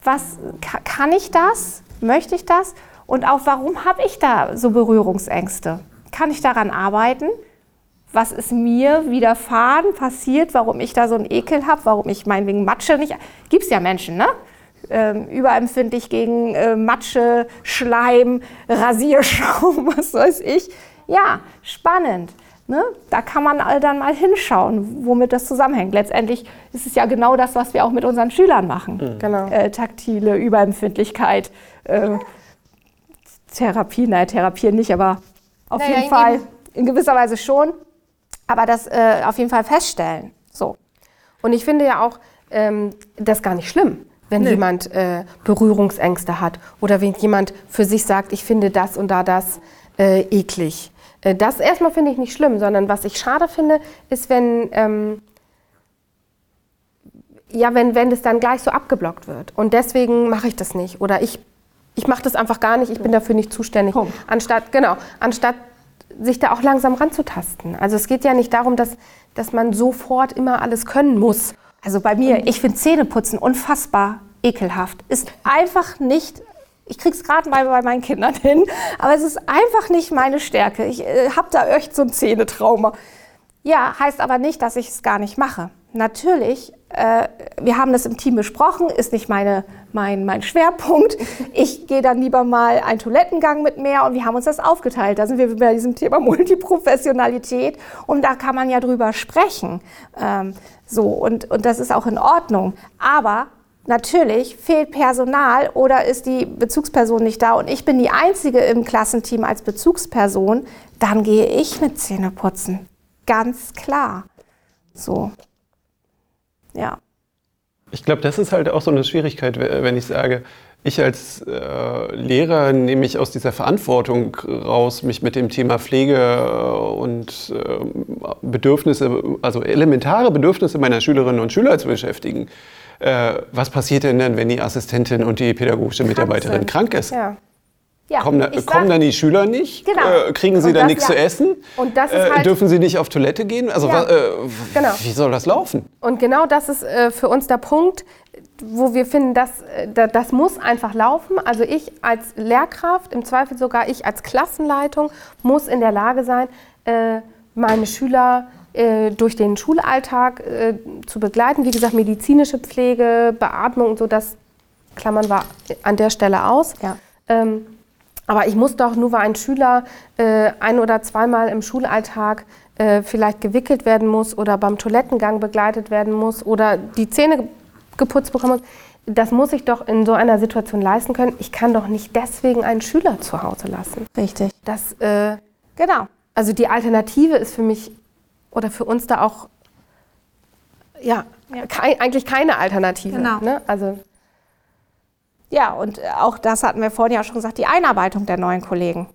was kann ich das? Möchte ich das? Und auch warum habe ich da so Berührungsängste? Kann ich daran arbeiten? Was ist mir widerfahren, passiert, warum ich da so einen Ekel habe, warum ich meinetwegen Matsche nicht. Gibt es ja Menschen, ne? Ähm, überempfindlich gegen äh, Matsche, Schleim, Rasierschaum, was weiß ich. Ja, spannend. Ne? Da kann man dann mal hinschauen, womit das zusammenhängt. Letztendlich ist es ja genau das, was wir auch mit unseren Schülern machen. Mhm. Genau. Äh, taktile Überempfindlichkeit, äh, Therapie, naja, Therapie nicht, aber auf naja, jeden Fall in gewisser Weise schon aber das äh, auf jeden Fall feststellen. So. Und ich finde ja auch ähm, das gar nicht schlimm, wenn nee. jemand äh, Berührungsängste hat oder wenn jemand für sich sagt, ich finde das und da das äh, eklig. Äh, das erstmal finde ich nicht schlimm, sondern was ich schade finde, ist, wenn, ähm, ja, wenn, wenn das dann gleich so abgeblockt wird. Und deswegen mache ich das nicht. Oder ich, ich mache das einfach gar nicht, ich bin dafür nicht zuständig. Punkt. Anstatt, genau, anstatt sich da auch langsam ranzutasten. Also es geht ja nicht darum, dass, dass man sofort immer alles können muss. Also bei mir, ich finde Zähneputzen unfassbar ekelhaft. Ist einfach nicht, ich krieg's gerade mal bei meinen Kindern hin, aber es ist einfach nicht meine Stärke. Ich äh, habe da echt so ein Zähnetrauma. Ja, heißt aber nicht, dass ich es gar nicht mache. Natürlich, äh, wir haben das im Team besprochen, ist nicht meine, mein, mein Schwerpunkt. Ich gehe dann lieber mal einen Toilettengang mit mehr und wir haben uns das aufgeteilt. Da sind wir bei diesem Thema Multiprofessionalität und da kann man ja drüber sprechen. Ähm, so, und, und das ist auch in Ordnung. Aber natürlich fehlt Personal oder ist die Bezugsperson nicht da und ich bin die Einzige im Klassenteam als Bezugsperson, dann gehe ich mit Zähne putzen. Ganz klar. So. Ja. Ich glaube, das ist halt auch so eine Schwierigkeit, wenn ich sage, ich als äh, Lehrer nehme mich aus dieser Verantwortung raus, mich mit dem Thema Pflege äh, und äh, Bedürfnisse, also elementare Bedürfnisse meiner Schülerinnen und Schüler zu beschäftigen. Äh, was passiert denn dann, wenn die Assistentin und die pädagogische Mitarbeiterin krank, krank ist? Ja. Ja, kommen, da, kommen dann die Schüler nicht? Genau. Äh, kriegen sie dann das, nichts ja. zu essen? Und das ist äh, halt dürfen sie nicht auf Toilette gehen? Also ja. äh, genau. wie soll das laufen? Und genau das ist äh, für uns der Punkt, wo wir finden, dass, äh, das muss einfach laufen. Also ich als Lehrkraft, im Zweifel sogar ich als Klassenleitung, muss in der Lage sein, äh, meine Schüler äh, durch den Schulalltag äh, zu begleiten. Wie gesagt, medizinische Pflege, Beatmung und so, das klammern wir an der Stelle aus. Ja. Ähm, aber ich muss doch nur, weil ein Schüler äh, ein oder zweimal im Schulalltag äh, vielleicht gewickelt werden muss oder beim Toilettengang begleitet werden muss oder die Zähne geputzt bekommen muss, das muss ich doch in so einer Situation leisten können. Ich kann doch nicht deswegen einen Schüler zu Hause lassen. Richtig. Das, äh, Genau. also die Alternative ist für mich oder für uns da auch ja, Ja. Kei, eigentlich keine Alternative. Genau. Ne? Also Ja, und äh, auch das hatten wir vorhin ja schon gesagt, die Einarbeitung der neuen Kollegen.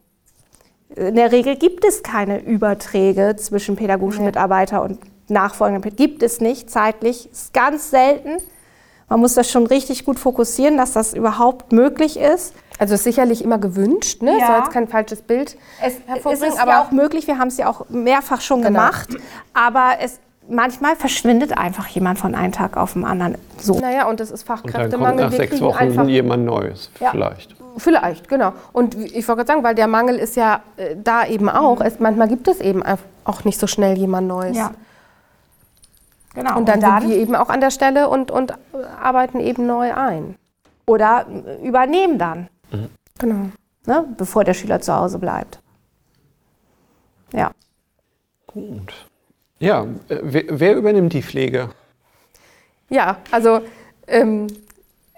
In der Regel gibt es keine Überträge zwischen pädagogischen Nee. Mitarbeiter und nachfolgenden. Gibt es nicht zeitlich, ist ganz selten. Man muss das schon richtig gut fokussieren, dass das überhaupt möglich ist. Also ist sicherlich immer gewünscht, ne? Ja. soll jetzt kein falsches Bild Es, es hervorbringen, ist aber ja auch möglich, wir haben es ja auch mehrfach schon Genau. gemacht, aber es, manchmal verschwindet einfach jemand von einem Tag auf den anderen. So. naja, und das ist Und dann kommt Fachkräftemangel. nach Wir sechs Wochen jemand Neues, Ja. vielleicht. Vielleicht, genau. Und ich wollte gerade sagen, weil der Mangel ist ja äh, da eben auch. Es, manchmal gibt es eben auch nicht so schnell jemand Neues. Ja. Genau. Und dann, sind wir eben auch an der Stelle und, und arbeiten eben neu ein. oder übernehmen dann, Genau. ne, bevor der Schüler zu Hause bleibt. Ja. Gut. Ja, äh, wer, wer übernimmt die Pflege? Ja, also ähm,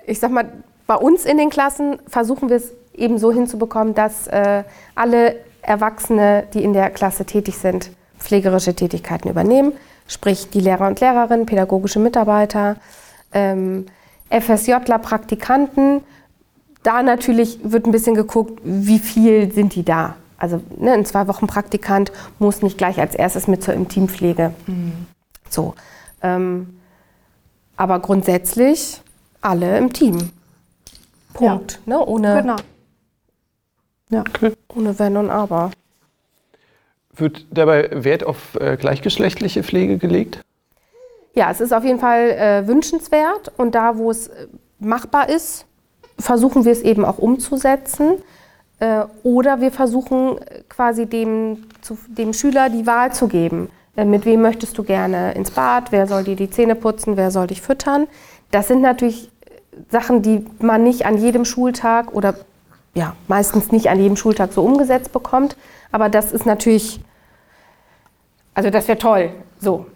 ich sag mal, bei uns in den Klassen versuchen wir es eben so hinzubekommen, dass äh, alle Erwachsene, die in der Klasse tätig sind, pflegerische Tätigkeiten übernehmen. Sprich die Lehrer und Lehrerinnen, pädagogische Mitarbeiter, ähm, FSJler, Praktikanten. Da natürlich wird ein bisschen geguckt, wie viel sind die da. Also ne, ein zwei Wochen Praktikant muss nicht gleich als erstes mit zur Intimpflege. So. Ähm, aber grundsätzlich alle im Team. Punkt. Ne? Ohne, Genau. Ja. ohne Wenn und Aber. Wird dabei Wert auf äh, gleichgeschlechtliche Pflege gelegt? Ja, es ist auf jeden Fall äh, wünschenswert und da, wo es äh, machbar ist, versuchen wir es eben auch umzusetzen. Äh, oder wir versuchen äh, quasi dem, zu, dem Schüler die Wahl zu geben. Äh, mit wem möchtest du gerne ins Bad? Wer soll dir die Zähne putzen? Wer soll dich füttern? Das sind natürlich Sachen, die man nicht an jedem Schultag oder ja, meistens nicht an jedem Schultag so umgesetzt bekommt. Aber das ist natürlich, also das wäre toll. So,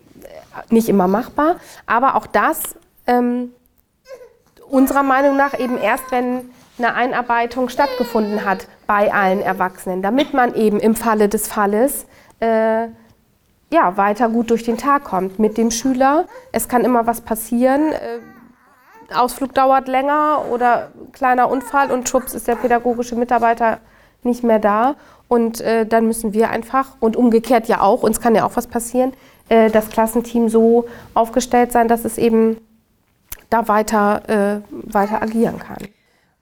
nicht immer machbar, aber auch das ähm, unserer Meinung nach eben erst, wenn eine Einarbeitung stattgefunden hat bei allen Erwachsenen, damit man eben im Falle des Falles äh, ja, weiter gut durch den Tag kommt mit dem Schüler. Es kann immer was passieren. Äh, Ausflug dauert länger oder kleiner Unfall und schwupps ist der pädagogische Mitarbeiter nicht mehr da. Und äh, dann müssen wir einfach, und umgekehrt ja auch, uns kann ja auch was passieren, äh, das Klassenteam so aufgestellt sein, dass es eben da weiter, äh, weiter agieren kann.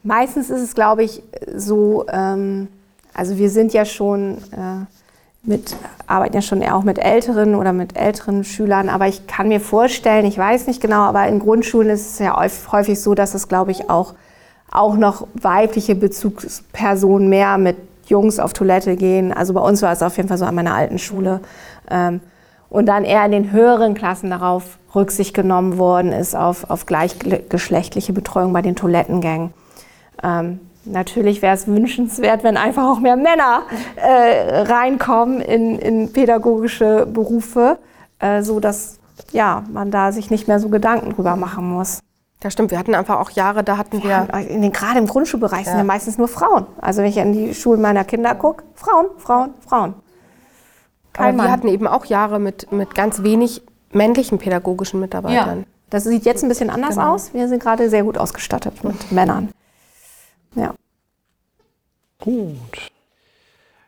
Meistens ist es, glaube ich, so, ähm, also wir sind ja schon äh, mit, arbeiten ja schon eher auch mit älteren oder mit älteren Schülern, aber ich kann mir vorstellen, ich weiß nicht genau, aber in Grundschulen ist es ja häufig- so, dass es, glaube ich, auch, auch noch weibliche Bezugspersonen mehr mit Jungs auf Toilette gehen. Also bei uns war es auf jeden Fall so an meiner alten Schule. Ähm, und dann eher in den höheren Klassen darauf Rücksicht genommen worden ist, auf, auf gleichgeschlechtliche Betreuung bei den Toilettengängen. Ähm, natürlich wäre es wünschenswert, wenn einfach auch mehr Männer äh, reinkommen in, in pädagogische Berufe, äh, so dass ja, man da sich nicht mehr so Gedanken drüber machen muss. Das stimmt, wir hatten einfach auch Jahre, da hatten wir. Ja, in den, gerade im Grundschulbereich sind Ja. ja meistens nur Frauen. Also wenn ich an die Schulen meiner Kinder gucke, Frauen, Frauen, Frauen. Kein Aber wir hatten eben auch Jahre mit, mit ganz wenig männlichen pädagogischen Mitarbeitern. Das sieht jetzt ein bisschen anders Genau. aus. Wir sind gerade sehr gut ausgestattet mit Männern. Ja. Gut.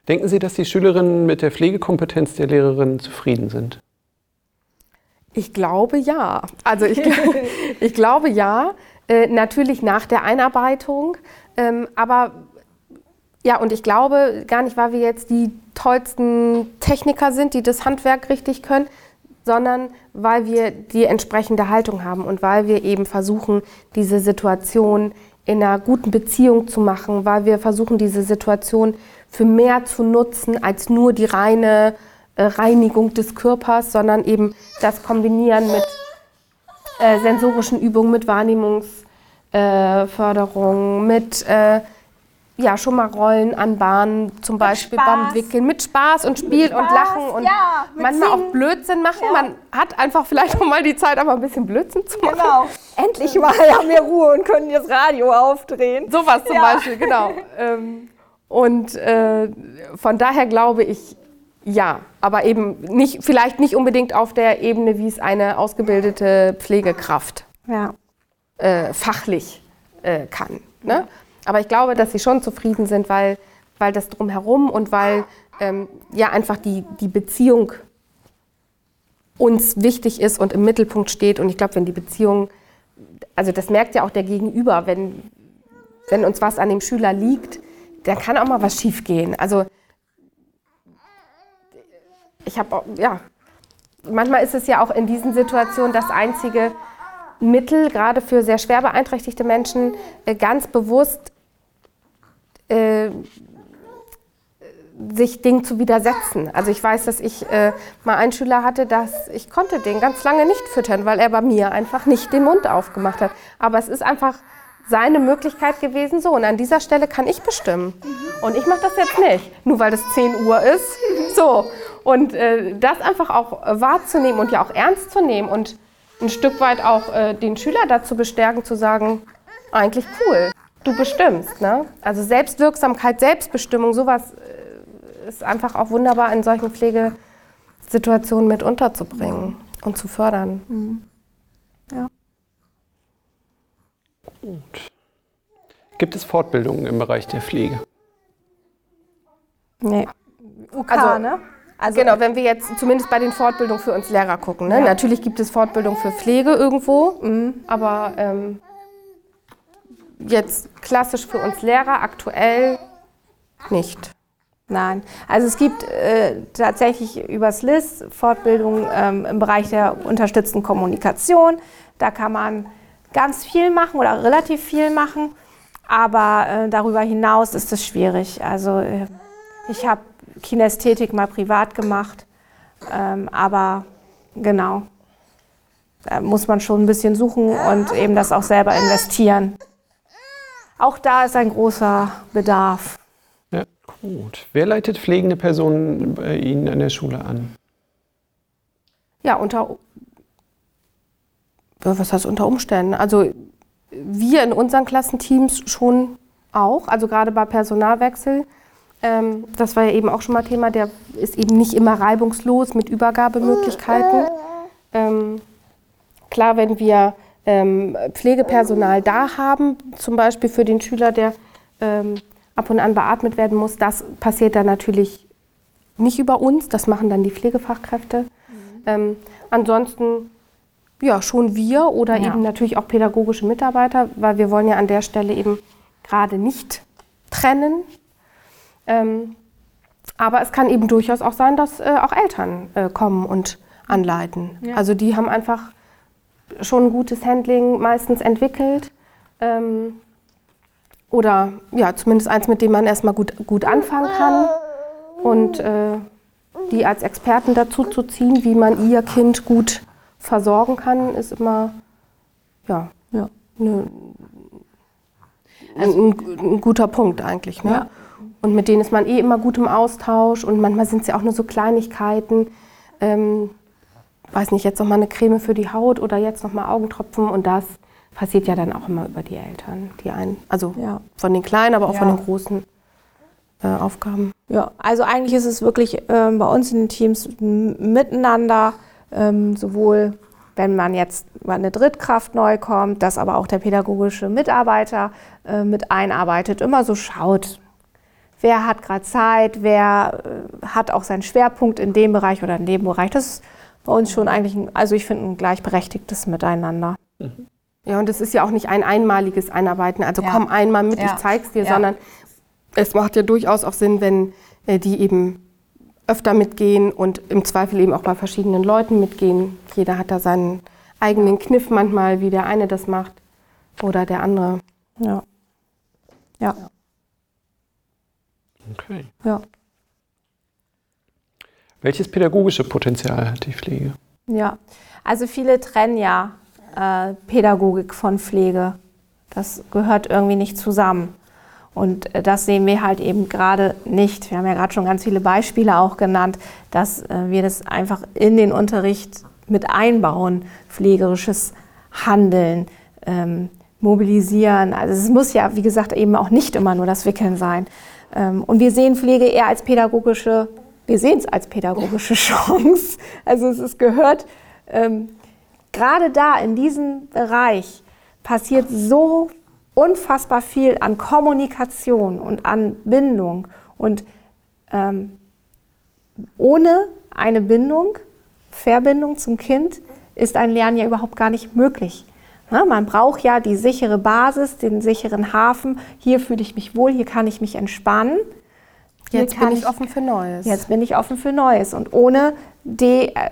Denken Sie, dass die Schülerinnen mit der Pflegekompetenz der Lehrerinnen zufrieden sind? Ich glaube ja. Also ich, ich glaube ja. Äh, natürlich nach der Einarbeitung. Ähm, aber ja, und ich glaube gar nicht, weil wir jetzt die tollsten Techniker sind, die das Handwerk richtig können, sondern weil wir die entsprechende Haltung haben und weil wir eben versuchen, diese Situation in einer guten Beziehung zu machen, weil wir versuchen, diese Situation für mehr zu nutzen als nur die reine äh, Reinigung des Körpers, sondern eben das Kombinieren mit äh, sensorischen Übungen, mit Wahrnehmungsförderung, mit äh, ja, schon mal Rollen an Bahnen, zum Beispiel Spaß. beim Wickeln, mit Spaß und Spiel und Spaß, Lachen und ja, mit manchmal Singen. auch Blödsinn machen. Man hat einfach vielleicht auch mal die Zeit, aber ein bisschen Blödsinn zu machen. Genau. Endlich mal haben wir Ruhe und können das Radio aufdrehen. Sowas zum Ja. Beispiel, genau. ähm, und äh, von daher glaube ich, ja, aber eben nicht, vielleicht nicht unbedingt auf der Ebene, wie es eine ausgebildete Pflegekraft Ja. äh, fachlich äh, kann. Ne? Aber ich glaube, dass sie schon zufrieden sind, weil, weil das drumherum und weil ähm, ja einfach die, die Beziehung uns wichtig ist und im Mittelpunkt steht. Und ich glaube, wenn die Beziehung, also das merkt ja auch der Gegenüber, wenn, wenn uns was an dem Schüler liegt, dann kann auch mal was schiefgehen. Also ich habe, ja, manchmal ist es ja auch in diesen Situationen das einzige Mittel, gerade für sehr schwer beeinträchtigte Menschen, äh, ganz bewusst äh, sich Dingen zu widersetzen. Also ich weiß, dass ich äh, mal einen Schüler hatte, dass ich konnte den ganz lange nicht füttern, weil er bei mir einfach nicht den Mund aufgemacht hat. Aber es ist einfach seine Möglichkeit gewesen, so und an dieser Stelle kann ich bestimmen. Und ich mache das jetzt nicht, nur weil das 10 Uhr ist. So und äh, das einfach auch wahrzunehmen und ja auch ernst zu nehmen und ein Stück weit auch äh, den Schüler dazu bestärken, zu sagen, eigentlich cool, du bestimmst. Ne? Also Selbstwirksamkeit, Selbstbestimmung, sowas äh, ist einfach auch wunderbar in solchen Pflegesituationen mit unterzubringen und zu fördern. Gibt es Fortbildungen im Bereich der Pflege? Nee. UK, Also- ne? Also Genau, wenn wir jetzt zumindest bei den Fortbildungen für uns Lehrer gucken. Ne? Natürlich gibt es Fortbildung für Pflege irgendwo, aber ähm, jetzt klassisch für uns Lehrer aktuell nicht. Nein, also es gibt äh, tatsächlich übers LIS Fortbildungen ähm, im Bereich der unterstützten Kommunikation. Da kann man ganz viel machen oder relativ viel machen, aber äh, darüber hinaus ist es schwierig. Also äh, ich habe Kinästhetik mal privat gemacht, ähm, aber genau, da muss man schon ein bisschen suchen und eben das auch selber investieren. Auch da ist ein großer Bedarf. Ja, gut. Wer leitet pflegende Personen bei Ihnen an der Schule an? Ja, unter. Was heißt unter Umständen? Also, wir in unseren Klassenteams schon auch, also gerade bei Personalwechsel. Ähm, das war ja eben auch schon mal Thema, der ist eben nicht immer reibungslos mit Übergabemöglichkeiten. Ähm, klar, wenn wir ähm, Pflegepersonal da haben, zum Beispiel für den Schüler, der ähm, ab und an beatmet werden muss, das passiert dann natürlich nicht über uns, das machen dann die Pflegefachkräfte. Ähm, ansonsten ja schon wir oder Ja. eben natürlich auch pädagogische Mitarbeiter, weil wir wollen ja an der Stelle eben gerade nicht trennen. Ähm, aber es kann eben durchaus auch sein, dass äh, auch Eltern äh, kommen und anleiten. Also die haben einfach schon gutes Handling meistens entwickelt. Ähm, oder ja, zumindest eins, mit dem man erstmal gut, gut anfangen kann. Und äh, die als Experten dazu zu ziehen, wie man ihr Kind gut versorgen kann, ist immer ja, Ja. ne, ein, ein, ein guter Punkt eigentlich. Ne? Ja. Und mit denen ist man eh immer gut im Austausch und manchmal sind es ja auch nur so Kleinigkeiten. Ähm, weiß nicht, jetzt noch mal eine Creme für die Haut oder jetzt noch mal Augentropfen und das passiert ja dann auch immer über die Eltern, die einen, also Ja. von den kleinen, aber auch von Ja. den großen äh, Aufgaben. Ja, also eigentlich ist es wirklich ähm, bei uns in den Teams miteinander, ähm, sowohl wenn man jetzt mal eine Drittkraft neu kommt, dass aber auch der pädagogische Mitarbeiter äh, mit einarbeitet, immer so schaut, wer hat gerade Zeit, wer äh, hat auch seinen Schwerpunkt in dem Bereich oder in dem Bereich. Das ist bei uns schon eigentlich, ein, also ich finde, ein gleichberechtigtes Miteinander. Ja, und es ist ja auch nicht ein einmaliges Einarbeiten, also Ja. komm einmal mit, Ja. ich zeig's dir, Ja. sondern es macht ja durchaus auch Sinn, wenn äh, die eben öfter mitgehen und im Zweifel eben auch bei verschiedenen Leuten mitgehen. Jeder hat da seinen eigenen Kniff manchmal, wie der eine das macht oder der andere. Ja. Ja. Okay. Ja. Welches pädagogische Potenzial hat die Pflege? Ja, also viele trennen ja äh, Pädagogik von Pflege. Das gehört irgendwie nicht zusammen. Und äh, das sehen wir halt eben gerade nicht. Wir haben ja gerade schon ganz viele Beispiele auch genannt, dass äh, wir das einfach in den Unterricht mit einbauen, pflegerisches Handeln, ähm, mobilisieren. Also es muss ja, wie gesagt, eben auch nicht immer nur das Wickeln sein. Ähm, und wir sehen Pflege eher als pädagogische, wir sehen es als pädagogische Chance. Also es ist gehört, ähm, gerade da in diesem Bereich passiert so unfassbar viel an Kommunikation und an Bindung. Und ähm, ohne eine Bindung, Verbindung zum Kind, ist ein Lernen ja überhaupt gar nicht möglich. Ja, man braucht ja die sichere Basis, den sicheren Hafen. Hier fühle ich mich wohl, hier kann ich mich entspannen. Jetzt bin ich, ich offen für Neues. Jetzt bin ich offen für Neues. Und ohne, die, äh,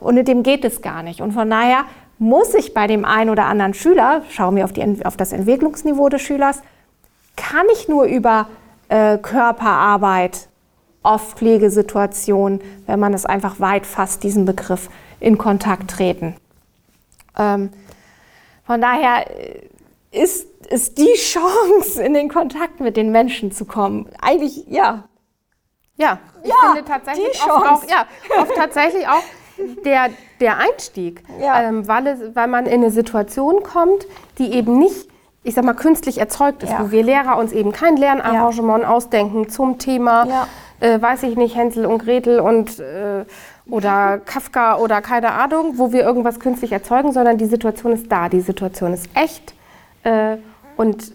ohne dem geht es gar nicht. Und von daher muss ich bei dem einen oder anderen Schüler, schauen wir auf, die, auf das Entwicklungsniveau des Schülers, kann ich nur über äh, Körperarbeit, oft Pflegesituationen, wenn man es einfach weit fasst, diesen Begriff, in Kontakt treten. Ähm, von daher äh, ist die Chance, in den Kontakt mit den Menschen zu kommen. Eigentlich, ja. Ja, ich ja, finde tatsächlich oft auch, ja, oft tatsächlich auch der, der Einstieg, ja. ähm, weil, es, weil man in eine Situation kommt, die eben nicht, ich sag mal, künstlich erzeugt ist, ja. wo wir Lehrer uns eben kein Lernarrangement ja. ausdenken zum Thema, äh, weiß ich nicht, Hänsel und Gretel und äh, oder Kafka oder keine Ahnung, wo wir irgendwas künstlich erzeugen, sondern die Situation ist da, die Situation ist echt äh, und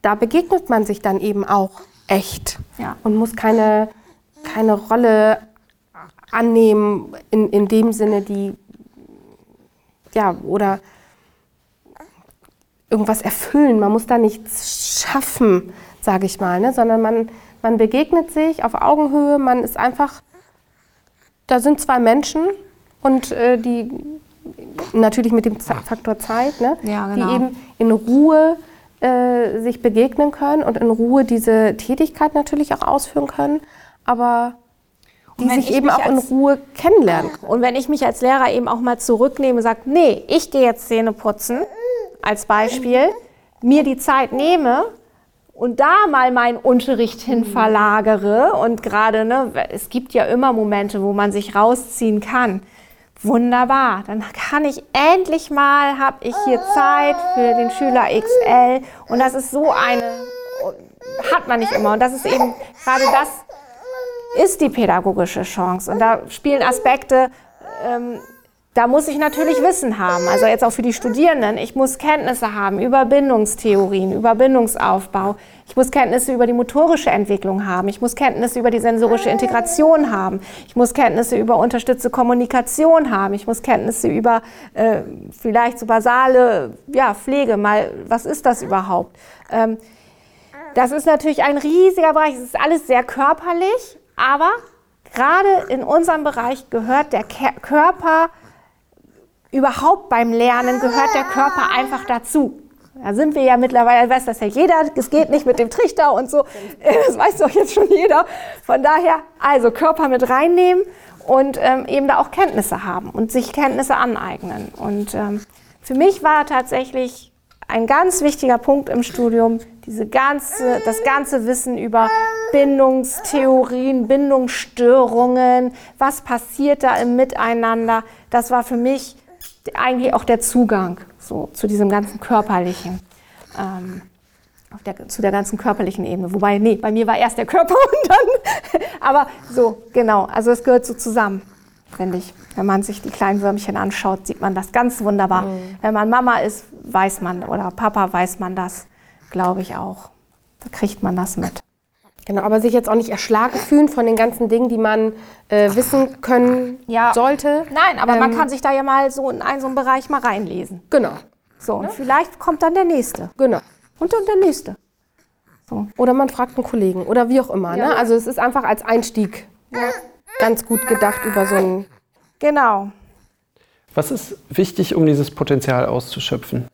da begegnet man sich dann eben auch echt und muss keine, keine Rolle annehmen, in, in dem Sinne, die, ja, oder irgendwas erfüllen. Man muss da nichts schaffen, sage ich mal, ne? sondern man, man begegnet sich auf Augenhöhe, man ist einfach, da sind zwei Menschen und äh, die natürlich mit dem Faktor Zeit, ne? Ja, genau. die eben in Ruhe äh, sich begegnen können und in Ruhe diese Tätigkeit natürlich auch ausführen können. Aber die sich eben auch in Ruhe kennenlernen. Und wenn ich mich als Lehrer eben auch mal zurücknehme und sage, nee, ich gehe jetzt Zähne putzen, als Beispiel, mir die Zeit nehme und da mal meinen Unterricht hin verlagere und gerade, ne, es gibt ja immer Momente, wo man sich rausziehen kann. Wunderbar, dann kann ich endlich mal, habe ich hier Zeit für den Schüler XL und das ist so eine, hat man nicht immer. Und das ist eben gerade das, ist die pädagogische Chance. Und da spielen Aspekte, ähm, da muss ich natürlich Wissen haben. Also jetzt auch für die Studierenden. Ich muss Kenntnisse haben über Bindungstheorien, über Bindungsaufbau. Ich muss Kenntnisse über die motorische Entwicklung haben. Ich muss Kenntnisse über die sensorische Integration haben. Ich muss Kenntnisse über unterstützte Kommunikation haben. Ich muss Kenntnisse über äh, vielleicht so basale ja, Pflege. Mal, was ist das überhaupt? Ähm, das ist natürlich ein riesiger Bereich. Es ist alles sehr körperlich. Aber gerade in unserem Bereich gehört der Körper überhaupt beim Lernen, gehört der Körper einfach dazu. Da sind wir ja mittlerweile, weiß das ja jeder, es geht nicht mit dem Trichter und so, das weiß doch jetzt schon jeder. Von daher, also Körper mit reinnehmen und ähm, eben da auch Kenntnisse haben und sich Kenntnisse aneignen. Und ähm, für mich war tatsächlich ein ganz wichtiger Punkt im Studium, diese ganze, das ganze Wissen über Bindungstheorien, Bindungsstörungen, was passiert da im Miteinander, das war für mich eigentlich auch der Zugang so, zu diesem ganzen körperlichen. Ähm, der, zu der ganzen körperlichen Ebene. Wobei, nee, bei mir war erst der Körper und dann. aber so, genau. Also es gehört so zusammen finde ich. Wenn man sich die kleinen Würmchen anschaut, sieht man das ganz wunderbar. Mhm. Wenn man Mama ist, weiß man, oder Papa weiß man das, glaube ich auch. Da kriegt man das mit. Genau, aber sich jetzt auch nicht erschlagen fühlen von den ganzen Dingen, die man äh, wissen können ja. sollte. Nein, aber ähm, man kann sich da ja mal so in einen so einen Bereich mal reinlesen. Genau. So, und ja? vielleicht kommt dann der nächste. Genau. Und dann der nächste. So. Oder man fragt einen Kollegen oder wie auch immer. Ja. Ne? Also es ist einfach als Einstieg. Ja ganz gut gedacht über so ein. Genau. Was ist wichtig, um dieses Potenzial auszuschöpfen?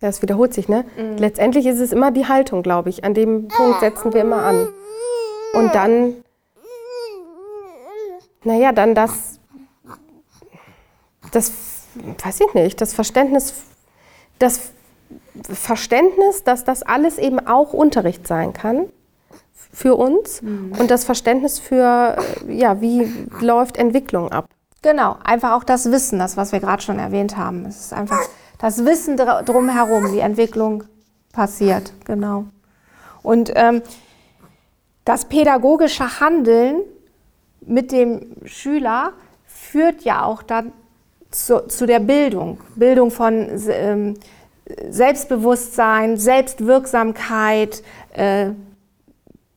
Ja, es wiederholt sich, ne? Mhm. Letztendlich ist es immer die Haltung, glaube ich. An dem Punkt setzen wir immer an. Und dann Naja, dann das, das, weiß ich nicht, das Verständnis, das Verständnis, dass das alles eben auch Unterricht sein kann für uns mhm. und das Verständnis für, ja, wie läuft Entwicklung ab. Genau, einfach auch das Wissen, das, was wir gerade schon erwähnt haben. Es ist einfach das Wissen drumherum, wie Entwicklung passiert, genau. Und ähm, das pädagogische Handeln mit dem Schüler führt ja auch dann zu, zu der Bildung. Bildung von ähm, Selbstbewusstsein, Selbstwirksamkeit, äh,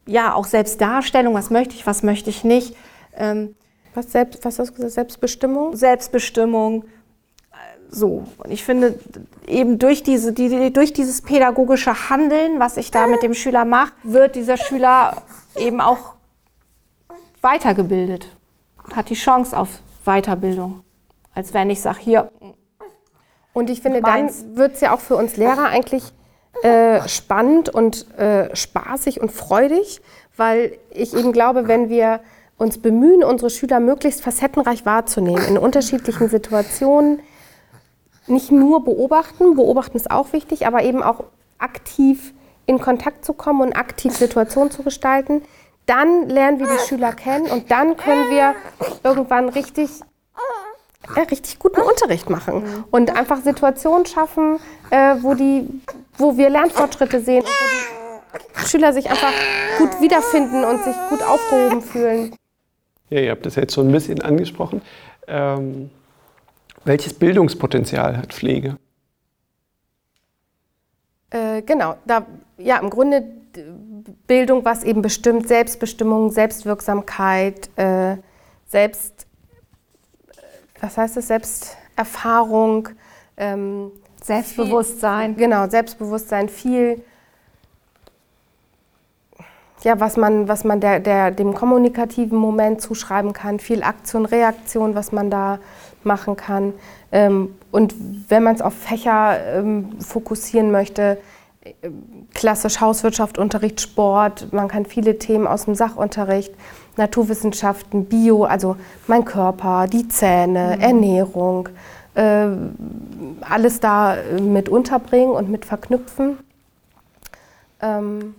ja, auch Selbstdarstellung, was möchte ich, was möchte ich nicht. Ähm, was, selbst, was hast du gesagt? Selbstbestimmung? Selbstbestimmung. So. Und ich finde, eben durch, diese, die, durch dieses pädagogische Handeln, was ich da mit dem Schüler mache, wird dieser Schüler eben auch weitergebildet. Hat die Chance auf Weiterbildung. Als wenn ich sage, hier. Und ich finde, meins. dann wird es ja auch für uns Lehrer eigentlich äh, spannend und äh, spaßig und freudig, weil ich eben glaube, wenn wir uns bemühen, unsere Schüler möglichst facettenreich wahrzunehmen, in unterschiedlichen Situationen, nicht nur beobachten, beobachten ist auch wichtig, aber eben auch aktiv in Kontakt zu kommen und aktiv Situationen zu gestalten, dann lernen wir die Schüler kennen und dann können wir irgendwann richtig, äh, richtig guten Unterricht machen und einfach Situationen schaffen, äh, wo, die, wo wir Lernfortschritte sehen und wo die Schüler sich einfach gut wiederfinden und sich gut aufgehoben fühlen. Ja, ihr habt das jetzt schon ein bisschen angesprochen. Ähm, welches Bildungspotenzial hat Pflege? Äh, genau, da, ja, im Grunde Bildung, was eben bestimmt Selbstbestimmung, Selbstwirksamkeit, äh, Selbst, was heißt das, Selbsterfahrung, ähm, Selbstbewusstsein. Viel, genau, Selbstbewusstsein, viel ja, was man, was man der, der, dem kommunikativen Moment zuschreiben kann, viel Aktion, Reaktion, was man da machen kann. Ähm, und wenn man es auf Fächer ähm, fokussieren möchte, äh, klassisch Hauswirtschaft, Unterricht, Sport, man kann viele Themen aus dem Sachunterricht, Naturwissenschaften, Bio, also mein Körper, die Zähne, mhm. Ernährung, äh, alles da mit unterbringen und mit verknüpfen. Ähm,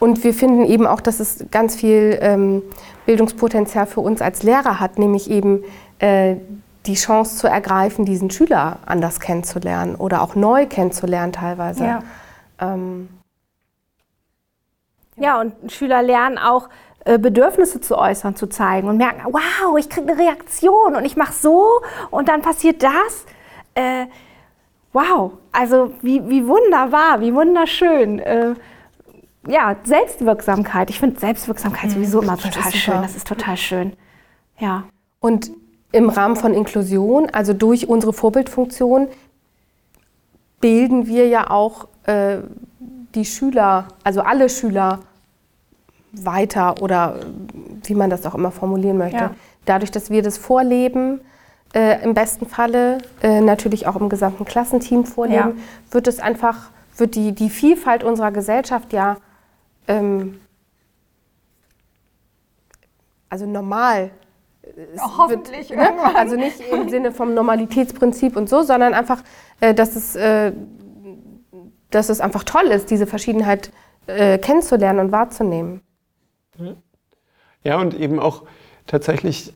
und wir finden eben auch, dass es ganz viel Bildungspotenzial für uns als Lehrer hat, nämlich eben äh, die Chance zu ergreifen, diesen Schüler anders kennenzulernen oder auch neu kennenzulernen teilweise. Ja, ähm, ja und Schüler lernen auch, äh, Bedürfnisse zu äußern, zu zeigen und merken, wow, ich kriege eine Reaktion und ich mache so und dann passiert das. Äh, wow, also wie, wie wunderbar, wie wunderschön. Äh, ja, Selbstwirksamkeit. Ich finde Selbstwirksamkeit mhm. sowieso immer total schön. Das ist total schön. Ja. Und im Rahmen von Inklusion, also durch unsere Vorbildfunktion, bilden wir ja auch äh, die Schüler, also alle Schüler weiter oder wie man das auch immer formulieren möchte. Ja. Dadurch, dass wir das vorleben, äh, im besten Falle äh, natürlich auch im gesamten Klassenteam vorleben, ja. wird es einfach, wird die, die Vielfalt unserer Gesellschaft ja ähm, also normal. Hoffentlich. Wird, ne? Also nicht im Sinne vom Normalitätsprinzip und so, sondern einfach, äh, dass, es, äh, dass es einfach toll ist, diese Verschiedenheit äh, kennenzulernen und wahrzunehmen. Ja, und eben auch tatsächlich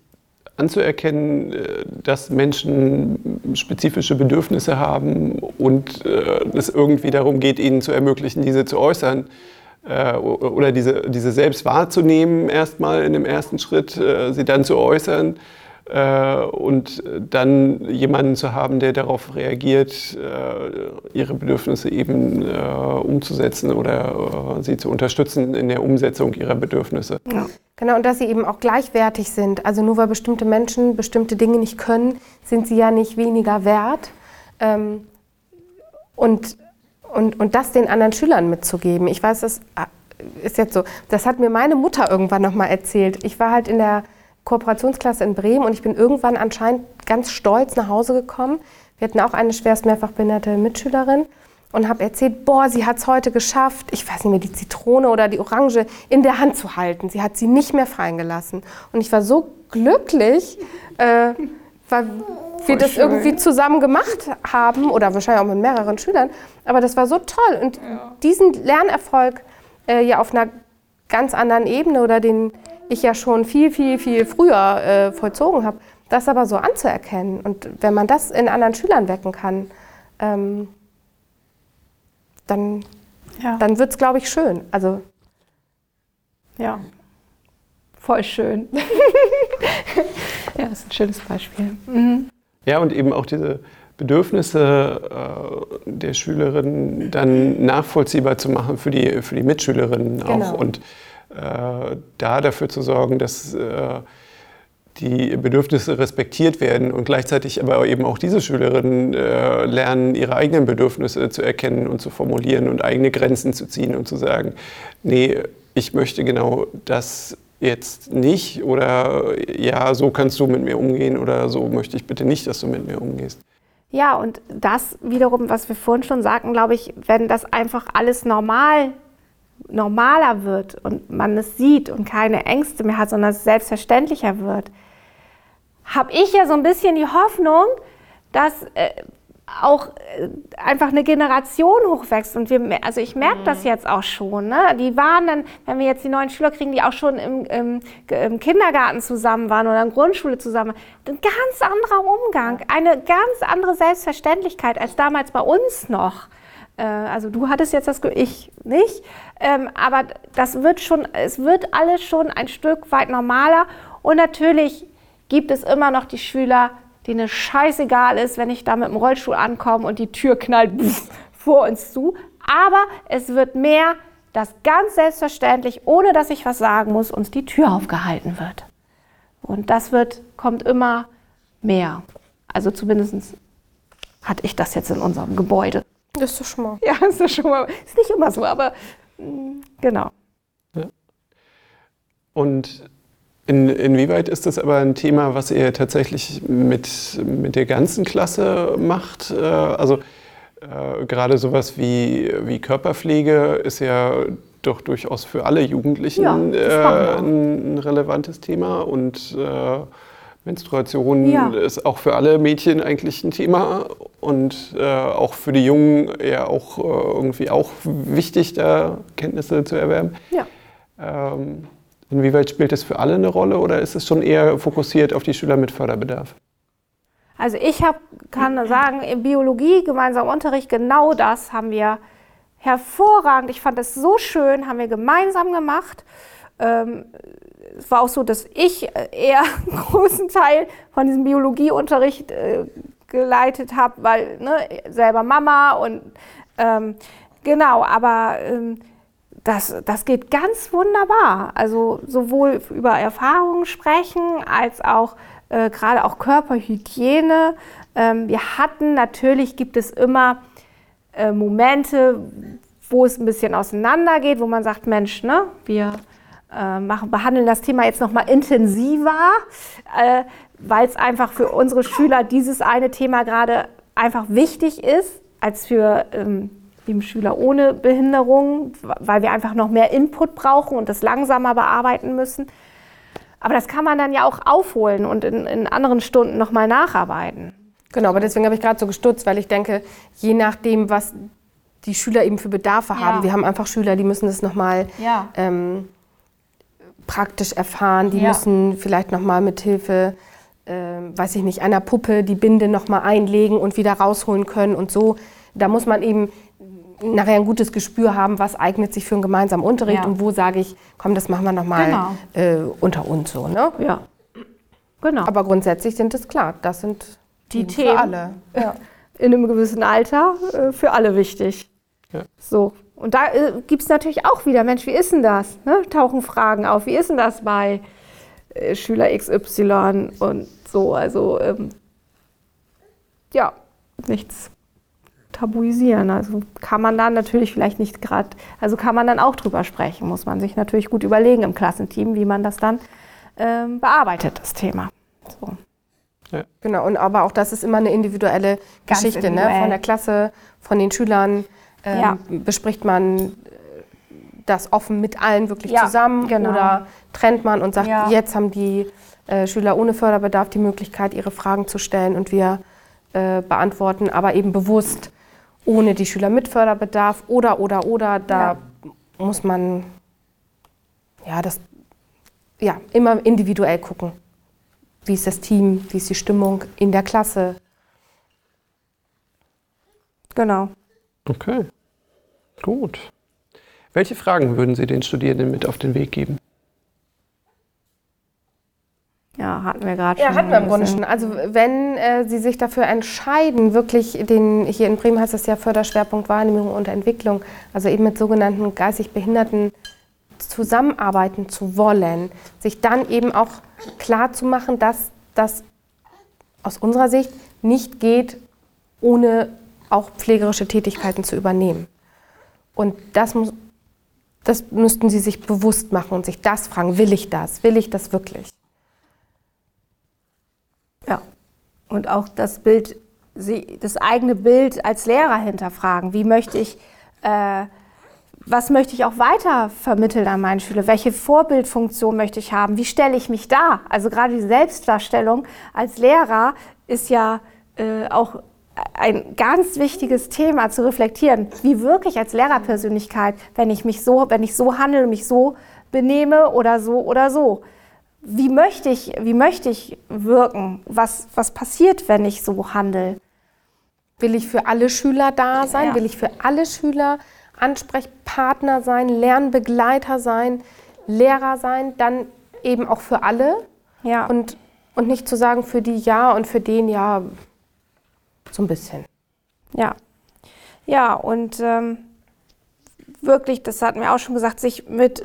anzuerkennen, äh, dass Menschen spezifische Bedürfnisse haben und äh, es irgendwie darum geht, ihnen zu ermöglichen, diese zu äußern äh, oder diese, diese selbst wahrzunehmen erstmal in dem ersten Schritt, äh, sie dann zu äußern äh, und dann jemanden zu haben, der darauf reagiert, äh, ihre Bedürfnisse eben äh, umzusetzen oder sie zu unterstützen in der Umsetzung ihrer Bedürfnisse. Ja. Genau, und dass sie eben auch gleichwertig sind. Also nur weil bestimmte Menschen bestimmte Dinge nicht können, sind sie ja nicht weniger wert. Ähm, und und, und das den anderen Schülern mitzugeben. Ich weiß, das ist jetzt so, das hat mir meine Mutter irgendwann nochmal erzählt. Ich war halt in der Kooperationsklasse in Bremen und ich bin irgendwann anscheinend ganz stolz nach Hause gekommen. Wir hatten auch eine schwerst mehrfach behinderte Mitschülerin und habe erzählt, boah, sie hat es heute geschafft, ich weiß nicht mehr, die Zitrone oder die Orange in der Hand zu halten. Sie hat sie nicht mehr fallen gelassen. Und ich war so glücklich, äh, weil wir das schön. irgendwie zusammen gemacht haben oder wahrscheinlich auch mit mehreren Schülern. Aber das war so toll. Und ja. diesen Lernerfolg äh, ja auf einer ganz anderen Ebene oder den ich ja schon viel, viel, viel früher äh, vollzogen habe, das aber so anzuerkennen. Und wenn man das in anderen Schülern wecken kann, ähm, dann, ja. dann wird es, glaube ich, schön. Also, ja, voll schön. ja, das ist ein schönes Beispiel. Mhm. Ja, und eben auch diese Bedürfnisse äh, der Schülerinnen dann nachvollziehbar zu machen für die, für die Mitschülerinnen genau. auch. Und äh, da dafür zu sorgen, dass äh, die Bedürfnisse respektiert werden und gleichzeitig aber eben auch diese Schülerinnen äh, lernen, ihre eigenen Bedürfnisse zu erkennen und zu formulieren und eigene Grenzen zu ziehen und zu sagen, nee, ich möchte genau das jetzt nicht oder ja, so kannst du mit mir umgehen oder so möchte ich bitte nicht, dass du mit mir umgehst. Ja, und das wiederum, was wir vorhin schon sagten, glaube ich, wenn das einfach alles normal normaler wird und man es sieht und keine Ängste mehr hat, sondern es selbstverständlicher wird, habe ich ja so ein bisschen die Hoffnung, dass äh, auch äh, einfach eine Generation hochwächst. Und wir, also ich merke mhm. das jetzt auch schon. Ne? Die waren dann, wenn wir jetzt die neuen Schüler kriegen, die auch schon im, im, im Kindergarten zusammen waren oder in der Grundschule zusammen waren, ein ganz anderer Umgang, eine ganz andere Selbstverständlichkeit als damals bei uns noch. Äh, also du hattest jetzt das, ich nicht. Ähm, aber das wird schon, es wird alles schon ein Stück weit normaler. Und natürlich gibt es immer noch die Schüler, denen es scheißegal ist, wenn ich da mit dem Rollstuhl ankomme und die Tür knallt pff, vor uns zu. Aber es wird mehr, dass ganz selbstverständlich, ohne dass ich was sagen muss, uns die Tür aufgehalten wird. Und das wird, kommt immer mehr. Also zumindest hatte ich das jetzt in unserem Gebäude. Das ist doch schon mal. Ja, ist doch schon mal. Ist nicht immer so, aber mh, mm, genau. Ja. Und in, inwieweit ist das aber ein Thema, was ihr tatsächlich mit, mit der ganzen Klasse macht? Äh, also äh, gerade sowas wie, wie Körperpflege ist ja doch durchaus für alle Jugendlichen ja, äh, ein, ein, relevantes Thema und äh, Menstruation ja. ist auch für alle Mädchen eigentlich ein Thema und äh, auch für die Jungen ja auch irgendwie auch wichtig, da Kenntnisse zu erwerben. Ja. Ähm, Inwieweit spielt es für alle eine Rolle oder ist es schon eher fokussiert auf die Schüler mit Förderbedarf? Also ich hab, kann sagen, in Biologie, gemeinsamer Unterricht, genau das haben wir hervorragend. Ich fand es so schön, haben wir gemeinsam gemacht. Ähm, es war auch so, dass ich eher einen großen Teil von diesem Biologieunterricht äh, geleitet habe, weil ne, selber Mama und ähm, genau, aber ähm, das, das geht ganz wunderbar. Also sowohl über Erfahrungen sprechen als auch äh, gerade auch Körperhygiene. Ähm, wir hatten natürlich gibt es immer äh, Momente, wo es ein bisschen auseinander geht, wo man sagt, Mensch, ne, wir äh, machen, behandeln das Thema jetzt noch mal intensiver, äh, weil es einfach für unsere Schüler dieses eine Thema gerade einfach wichtig ist als für ähm, lieben Schüler ohne Behinderung, weil wir einfach noch mehr Input brauchen und das langsamer bearbeiten müssen. Aber das kann man dann ja auch aufholen und in, in anderen Stunden nochmal nacharbeiten. Genau, aber deswegen habe ich gerade so gestutzt, weil ich denke, je nachdem, was die Schüler eben für Bedarfe ja. haben, wir haben einfach Schüler, die müssen das nochmal ja. ähm, praktisch erfahren, die ja. müssen vielleicht nochmal mit Hilfe, äh, weiß ich nicht, einer Puppe die Binde nochmal einlegen und wieder rausholen können und so. Da muss man eben nachher ein gutes Gespür haben, was eignet sich für einen gemeinsamen Unterricht ja. und wo sage ich, komm, das machen wir nochmal genau. äh, unter uns so. Ne? Ja. Genau. Aber grundsätzlich sind es klar, das sind die Themen für alle. Ja. In einem gewissen Alter äh, für alle wichtig. Ja. So. Und da äh, gibt es natürlich auch wieder, Mensch, wie ist denn das? Ne? Tauchen Fragen auf, wie ist denn das bei äh, Schüler XY und so. Also ähm, ja, nichts tabuisieren. Also kann man dann natürlich vielleicht nicht gerade, also kann man dann auch drüber sprechen, muss man sich natürlich gut überlegen im Klassenteam, wie man das dann ähm, bearbeitet, das Thema. So. Ja. Genau, und aber auch das ist immer eine individuelle Ganz Geschichte ne? individuell. ne? von der Klasse, von den Schülern. Ähm, Ja. Bespricht man äh, das offen mit allen wirklich Ja, zusammen genau. oder trennt man und sagt, Ja. jetzt haben die äh, Schüler ohne Förderbedarf die Möglichkeit, ihre Fragen zu stellen und wir äh, beantworten, aber eben bewusst ohne die Schüler mit Förderbedarf oder, oder, oder. Da muss man ja, das, ja, immer individuell gucken. Wie ist das Team, wie ist die Stimmung in der Klasse? Genau. Okay, gut. Welche Fragen würden Sie den Studierenden mit auf den Weg geben? Ja, hatten wir gerade Ja, schon. hatten wir im Grunde schon. Also wenn äh, Sie sich dafür entscheiden, wirklich den, hier in Bremen heißt das ja Förderschwerpunkt Wahrnehmung und Entwicklung, also eben mit sogenannten geistig Behinderten zusammenarbeiten zu wollen, sich dann eben auch klar zu machen, dass das aus unserer Sicht nicht geht, ohne auch pflegerische Tätigkeiten zu übernehmen. Und das, muss, das müssten Sie sich bewusst machen und sich das fragen, will ich das? Will ich das wirklich? Ja. Und auch das Bild, das eigene Bild als Lehrer hinterfragen. Wie möchte ich, äh, was möchte ich auch weiter vermitteln an meine Schüler? Welche Vorbildfunktion möchte ich haben? Wie stelle ich mich dar? Also gerade die Selbstdarstellung als Lehrer ist ja äh, auch ein ganz wichtiges Thema zu reflektieren. Wie wirke ich als Lehrerpersönlichkeit, wenn ich mich so, wenn ich so handle, mich so benehme oder so oder so? Wie möchte ich, wie möchte ich wirken? Was, was passiert, wenn ich so handle? Will ich für alle Schüler da sein? Ja. Will ich für alle Schüler Ansprechpartner sein, Lernbegleiter sein, Lehrer sein? Dann eben auch für alle Ja, und, und nicht zu sagen, für die ja und für den ja so ein bisschen. ja. Ja, und ähm, wirklich, das hatten wir auch schon gesagt, sich mit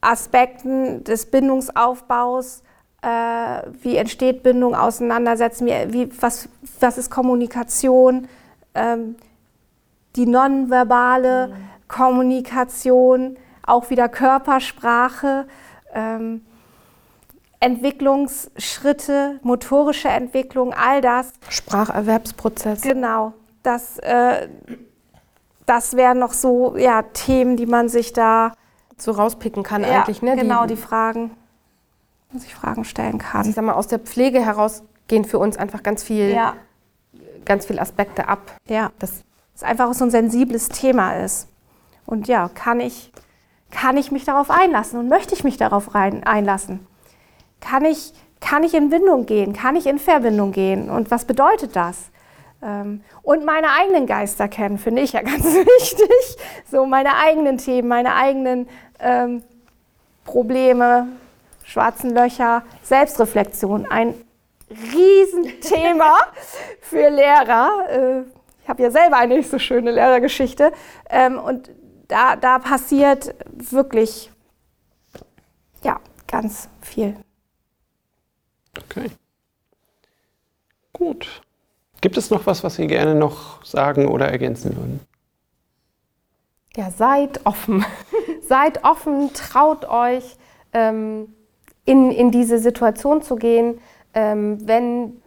Aspekten des Bindungsaufbaus, äh, wie entsteht Bindung, auseinandersetzen, wie, wie, was, was ist Kommunikation, ähm, die nonverbale Kommunikation, auch wieder Körpersprache, ähm, Entwicklungsschritte, motorische Entwicklung, all das. Spracherwerbsprozess. Genau, das, äh, das wären noch so ja, Themen, die man sich da So rauspicken kann ja, eigentlich. Ne? genau die, Fragen, man sich Fragen stellen ich kann. sag mal, aus der Pflege heraus gehen für uns einfach ganz viel, Ja, ganz viel Aspekte ab. ja, Das es einfach so ein sensibles Thema ist. Und ja, kann ich, kann ich mich darauf einlassen und möchte ich mich darauf rein, einlassen? Kann ich, kann ich in Bindung gehen? Kann ich in Verbindung gehen? Und was bedeutet das? Ähm, Und meine eigenen Geister kennen, finde ich ja ganz wichtig. So meine eigenen Themen, meine eigenen ähm, Probleme, schwarzen Löcher, Selbstreflexion. Ein Riesenthema für Lehrer. Äh, Ich habe ja selber eine nicht so schöne Lehrergeschichte. Ähm, Und da, da passiert wirklich ja, ganz viel. Okay. Gut. Gibt es noch was, was Sie gerne noch sagen oder ergänzen würden? Ja, seid offen. seid offen, traut euch, ähm, in, in diese Situation zu gehen. Ähm, wenn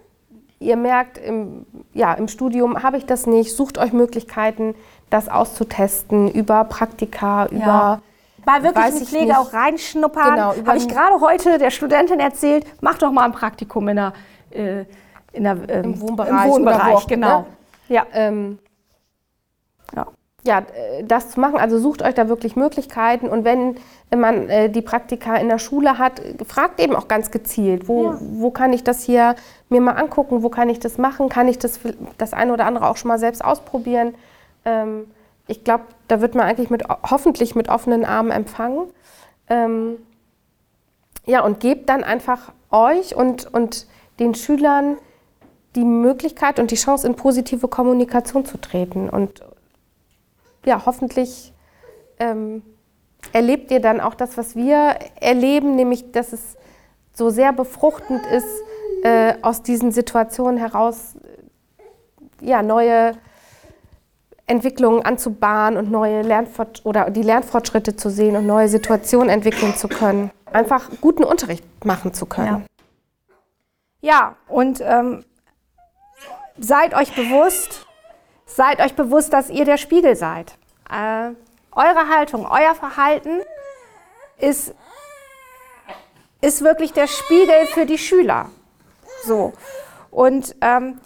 ihr merkt, im, ja, im Studium habe ich das nicht, sucht euch Möglichkeiten, das auszutesten über Praktika, über. Mal wirklich Weiß in die ich Pflege nicht. auch reinschnuppern. Genau, Habe ich gerade heute der Studentin erzählt, mach doch mal ein Praktikum in der, äh, der, ähm, Im Wohnbereich Im Wohnbereich, auch, genau. ne? Ja. Ähm, Ja. ja, äh, das zu machen. Also sucht euch da wirklich Möglichkeiten und wenn man äh, die Praktika in der Schule hat, fragt eben auch ganz gezielt, wo, Ja. wo kann ich das hier mir mal angucken, wo kann ich das machen, kann ich das, das eine oder andere auch schon mal selbst ausprobieren. Ähm, ich glaube, da wird man eigentlich mit, hoffentlich mit offenen Armen empfangen. Ähm, ja, und gebt dann einfach euch und, und den Schülern die Möglichkeit und die Chance, in positive Kommunikation zu treten. Und ja, hoffentlich ähm, erlebt ihr dann auch das, was wir erleben, nämlich dass es so sehr befruchtend ist, äh, aus diesen Situationen heraus äh, ja, neue Entwicklungen anzubahnen und neue Lernfort oder die Lernfortschritte zu sehen und neue Situationen entwickeln zu können. Einfach guten Unterricht machen zu können. Ja, und ähm, seid euch bewusst, seid euch bewusst, dass ihr der Spiegel seid. Äh, eure Haltung, euer Verhalten ist, ist wirklich der Spiegel für die Schüler. So. Und ähm,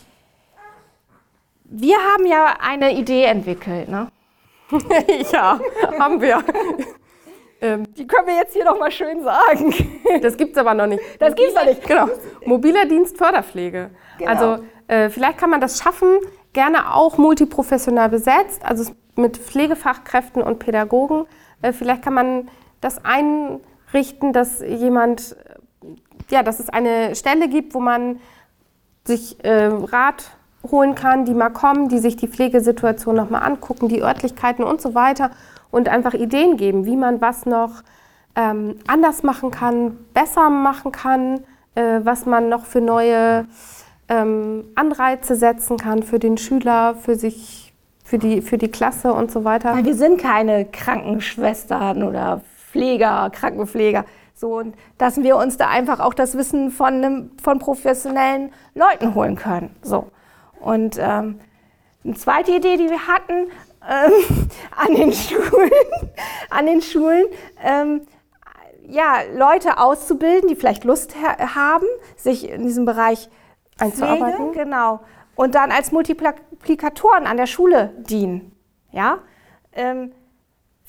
wir haben ja eine Idee entwickelt. Ne? ja, haben wir. Ähm, die können wir jetzt hier noch mal schön sagen. Das gibt es aber noch nicht. Das gibt es noch nicht. Genau. Mobiler Dienst Förderpflege. Genau. Also äh, vielleicht kann man das schaffen, gerne auch multiprofessional besetzt, also mit Pflegefachkräften und Pädagogen. Äh, vielleicht kann man das einrichten, dass jemand, äh, ja, dass es eine Stelle gibt, wo man sich äh, Rat holen kann, die mal kommen, die sich die Pflegesituation nochmal angucken, die Örtlichkeiten und so weiter und einfach Ideen geben, wie man was noch ähm, anders machen kann, besser machen kann, äh, was man noch für neue ähm, Anreize setzen kann für den Schüler, für sich, für die, für die Klasse und so weiter. Weil wir sind keine Krankenschwestern oder Pfleger, Krankenpfleger. So, und dass wir uns da einfach auch das Wissen von, einem, von professionellen Leuten holen können. So. Und ähm, eine zweite Idee, die wir hatten ähm, an den Schulen, an den Schulen ähm, ja, Leute auszubilden, die vielleicht Lust haben, sich in diesem Bereich einzuarbeiten. Pflege, genau. Und dann als Multiplikatoren an der Schule dienen. Ja? Ähm,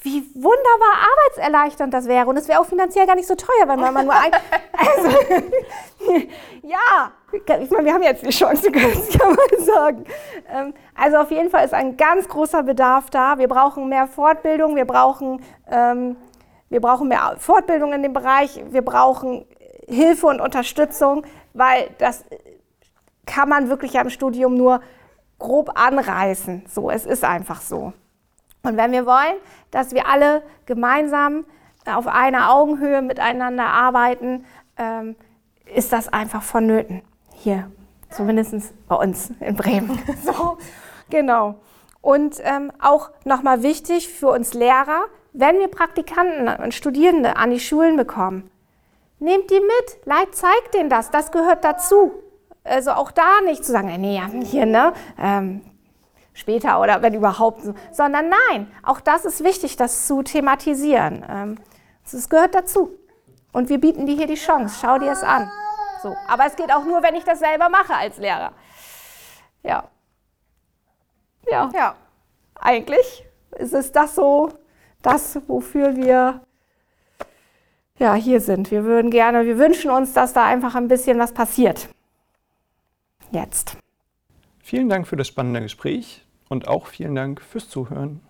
wie wunderbar arbeitserleichternd das wäre. Und es wäre auch finanziell gar nicht so teuer, wenn man nur ein. Also, ja, ich meine, wir haben jetzt die Chance, kann man sagen. Ähm, also auf jeden Fall ist ein ganz großer Bedarf da. Wir brauchen mehr Fortbildung, wir brauchen, ähm, wir brauchen mehr Fortbildung in dem Bereich, wir brauchen Hilfe und Unterstützung, weil das kann man wirklich ja im Studium nur grob anreißen. So, es ist einfach so. Und wenn wir wollen, dass wir alle gemeinsam auf einer Augenhöhe miteinander arbeiten, ähm, ist das einfach vonnöten. Hier, zumindest bei uns in Bremen. so, genau. Und ähm, auch nochmal wichtig für uns Lehrer, wenn wir Praktikanten und Studierende an die Schulen bekommen, nehmt die mit, zeigt denen das, das gehört dazu. Also auch da nicht zu sagen, nee, hier, ne, ähm, später oder wenn überhaupt, sondern nein, auch das ist wichtig, das zu thematisieren. Ähm, das gehört dazu. Und wir bieten dir hier die Chance. Schau dir es an. So. Aber es geht auch nur, wenn ich das selber mache als Lehrer. Ja. Ja. ja. Eigentlich ist es das so, das, wofür wir ja, hier sind. Wir würden gerne, wir wünschen uns, dass da einfach ein bisschen was passiert. Jetzt. Vielen Dank für das spannende Gespräch und auch vielen Dank fürs Zuhören.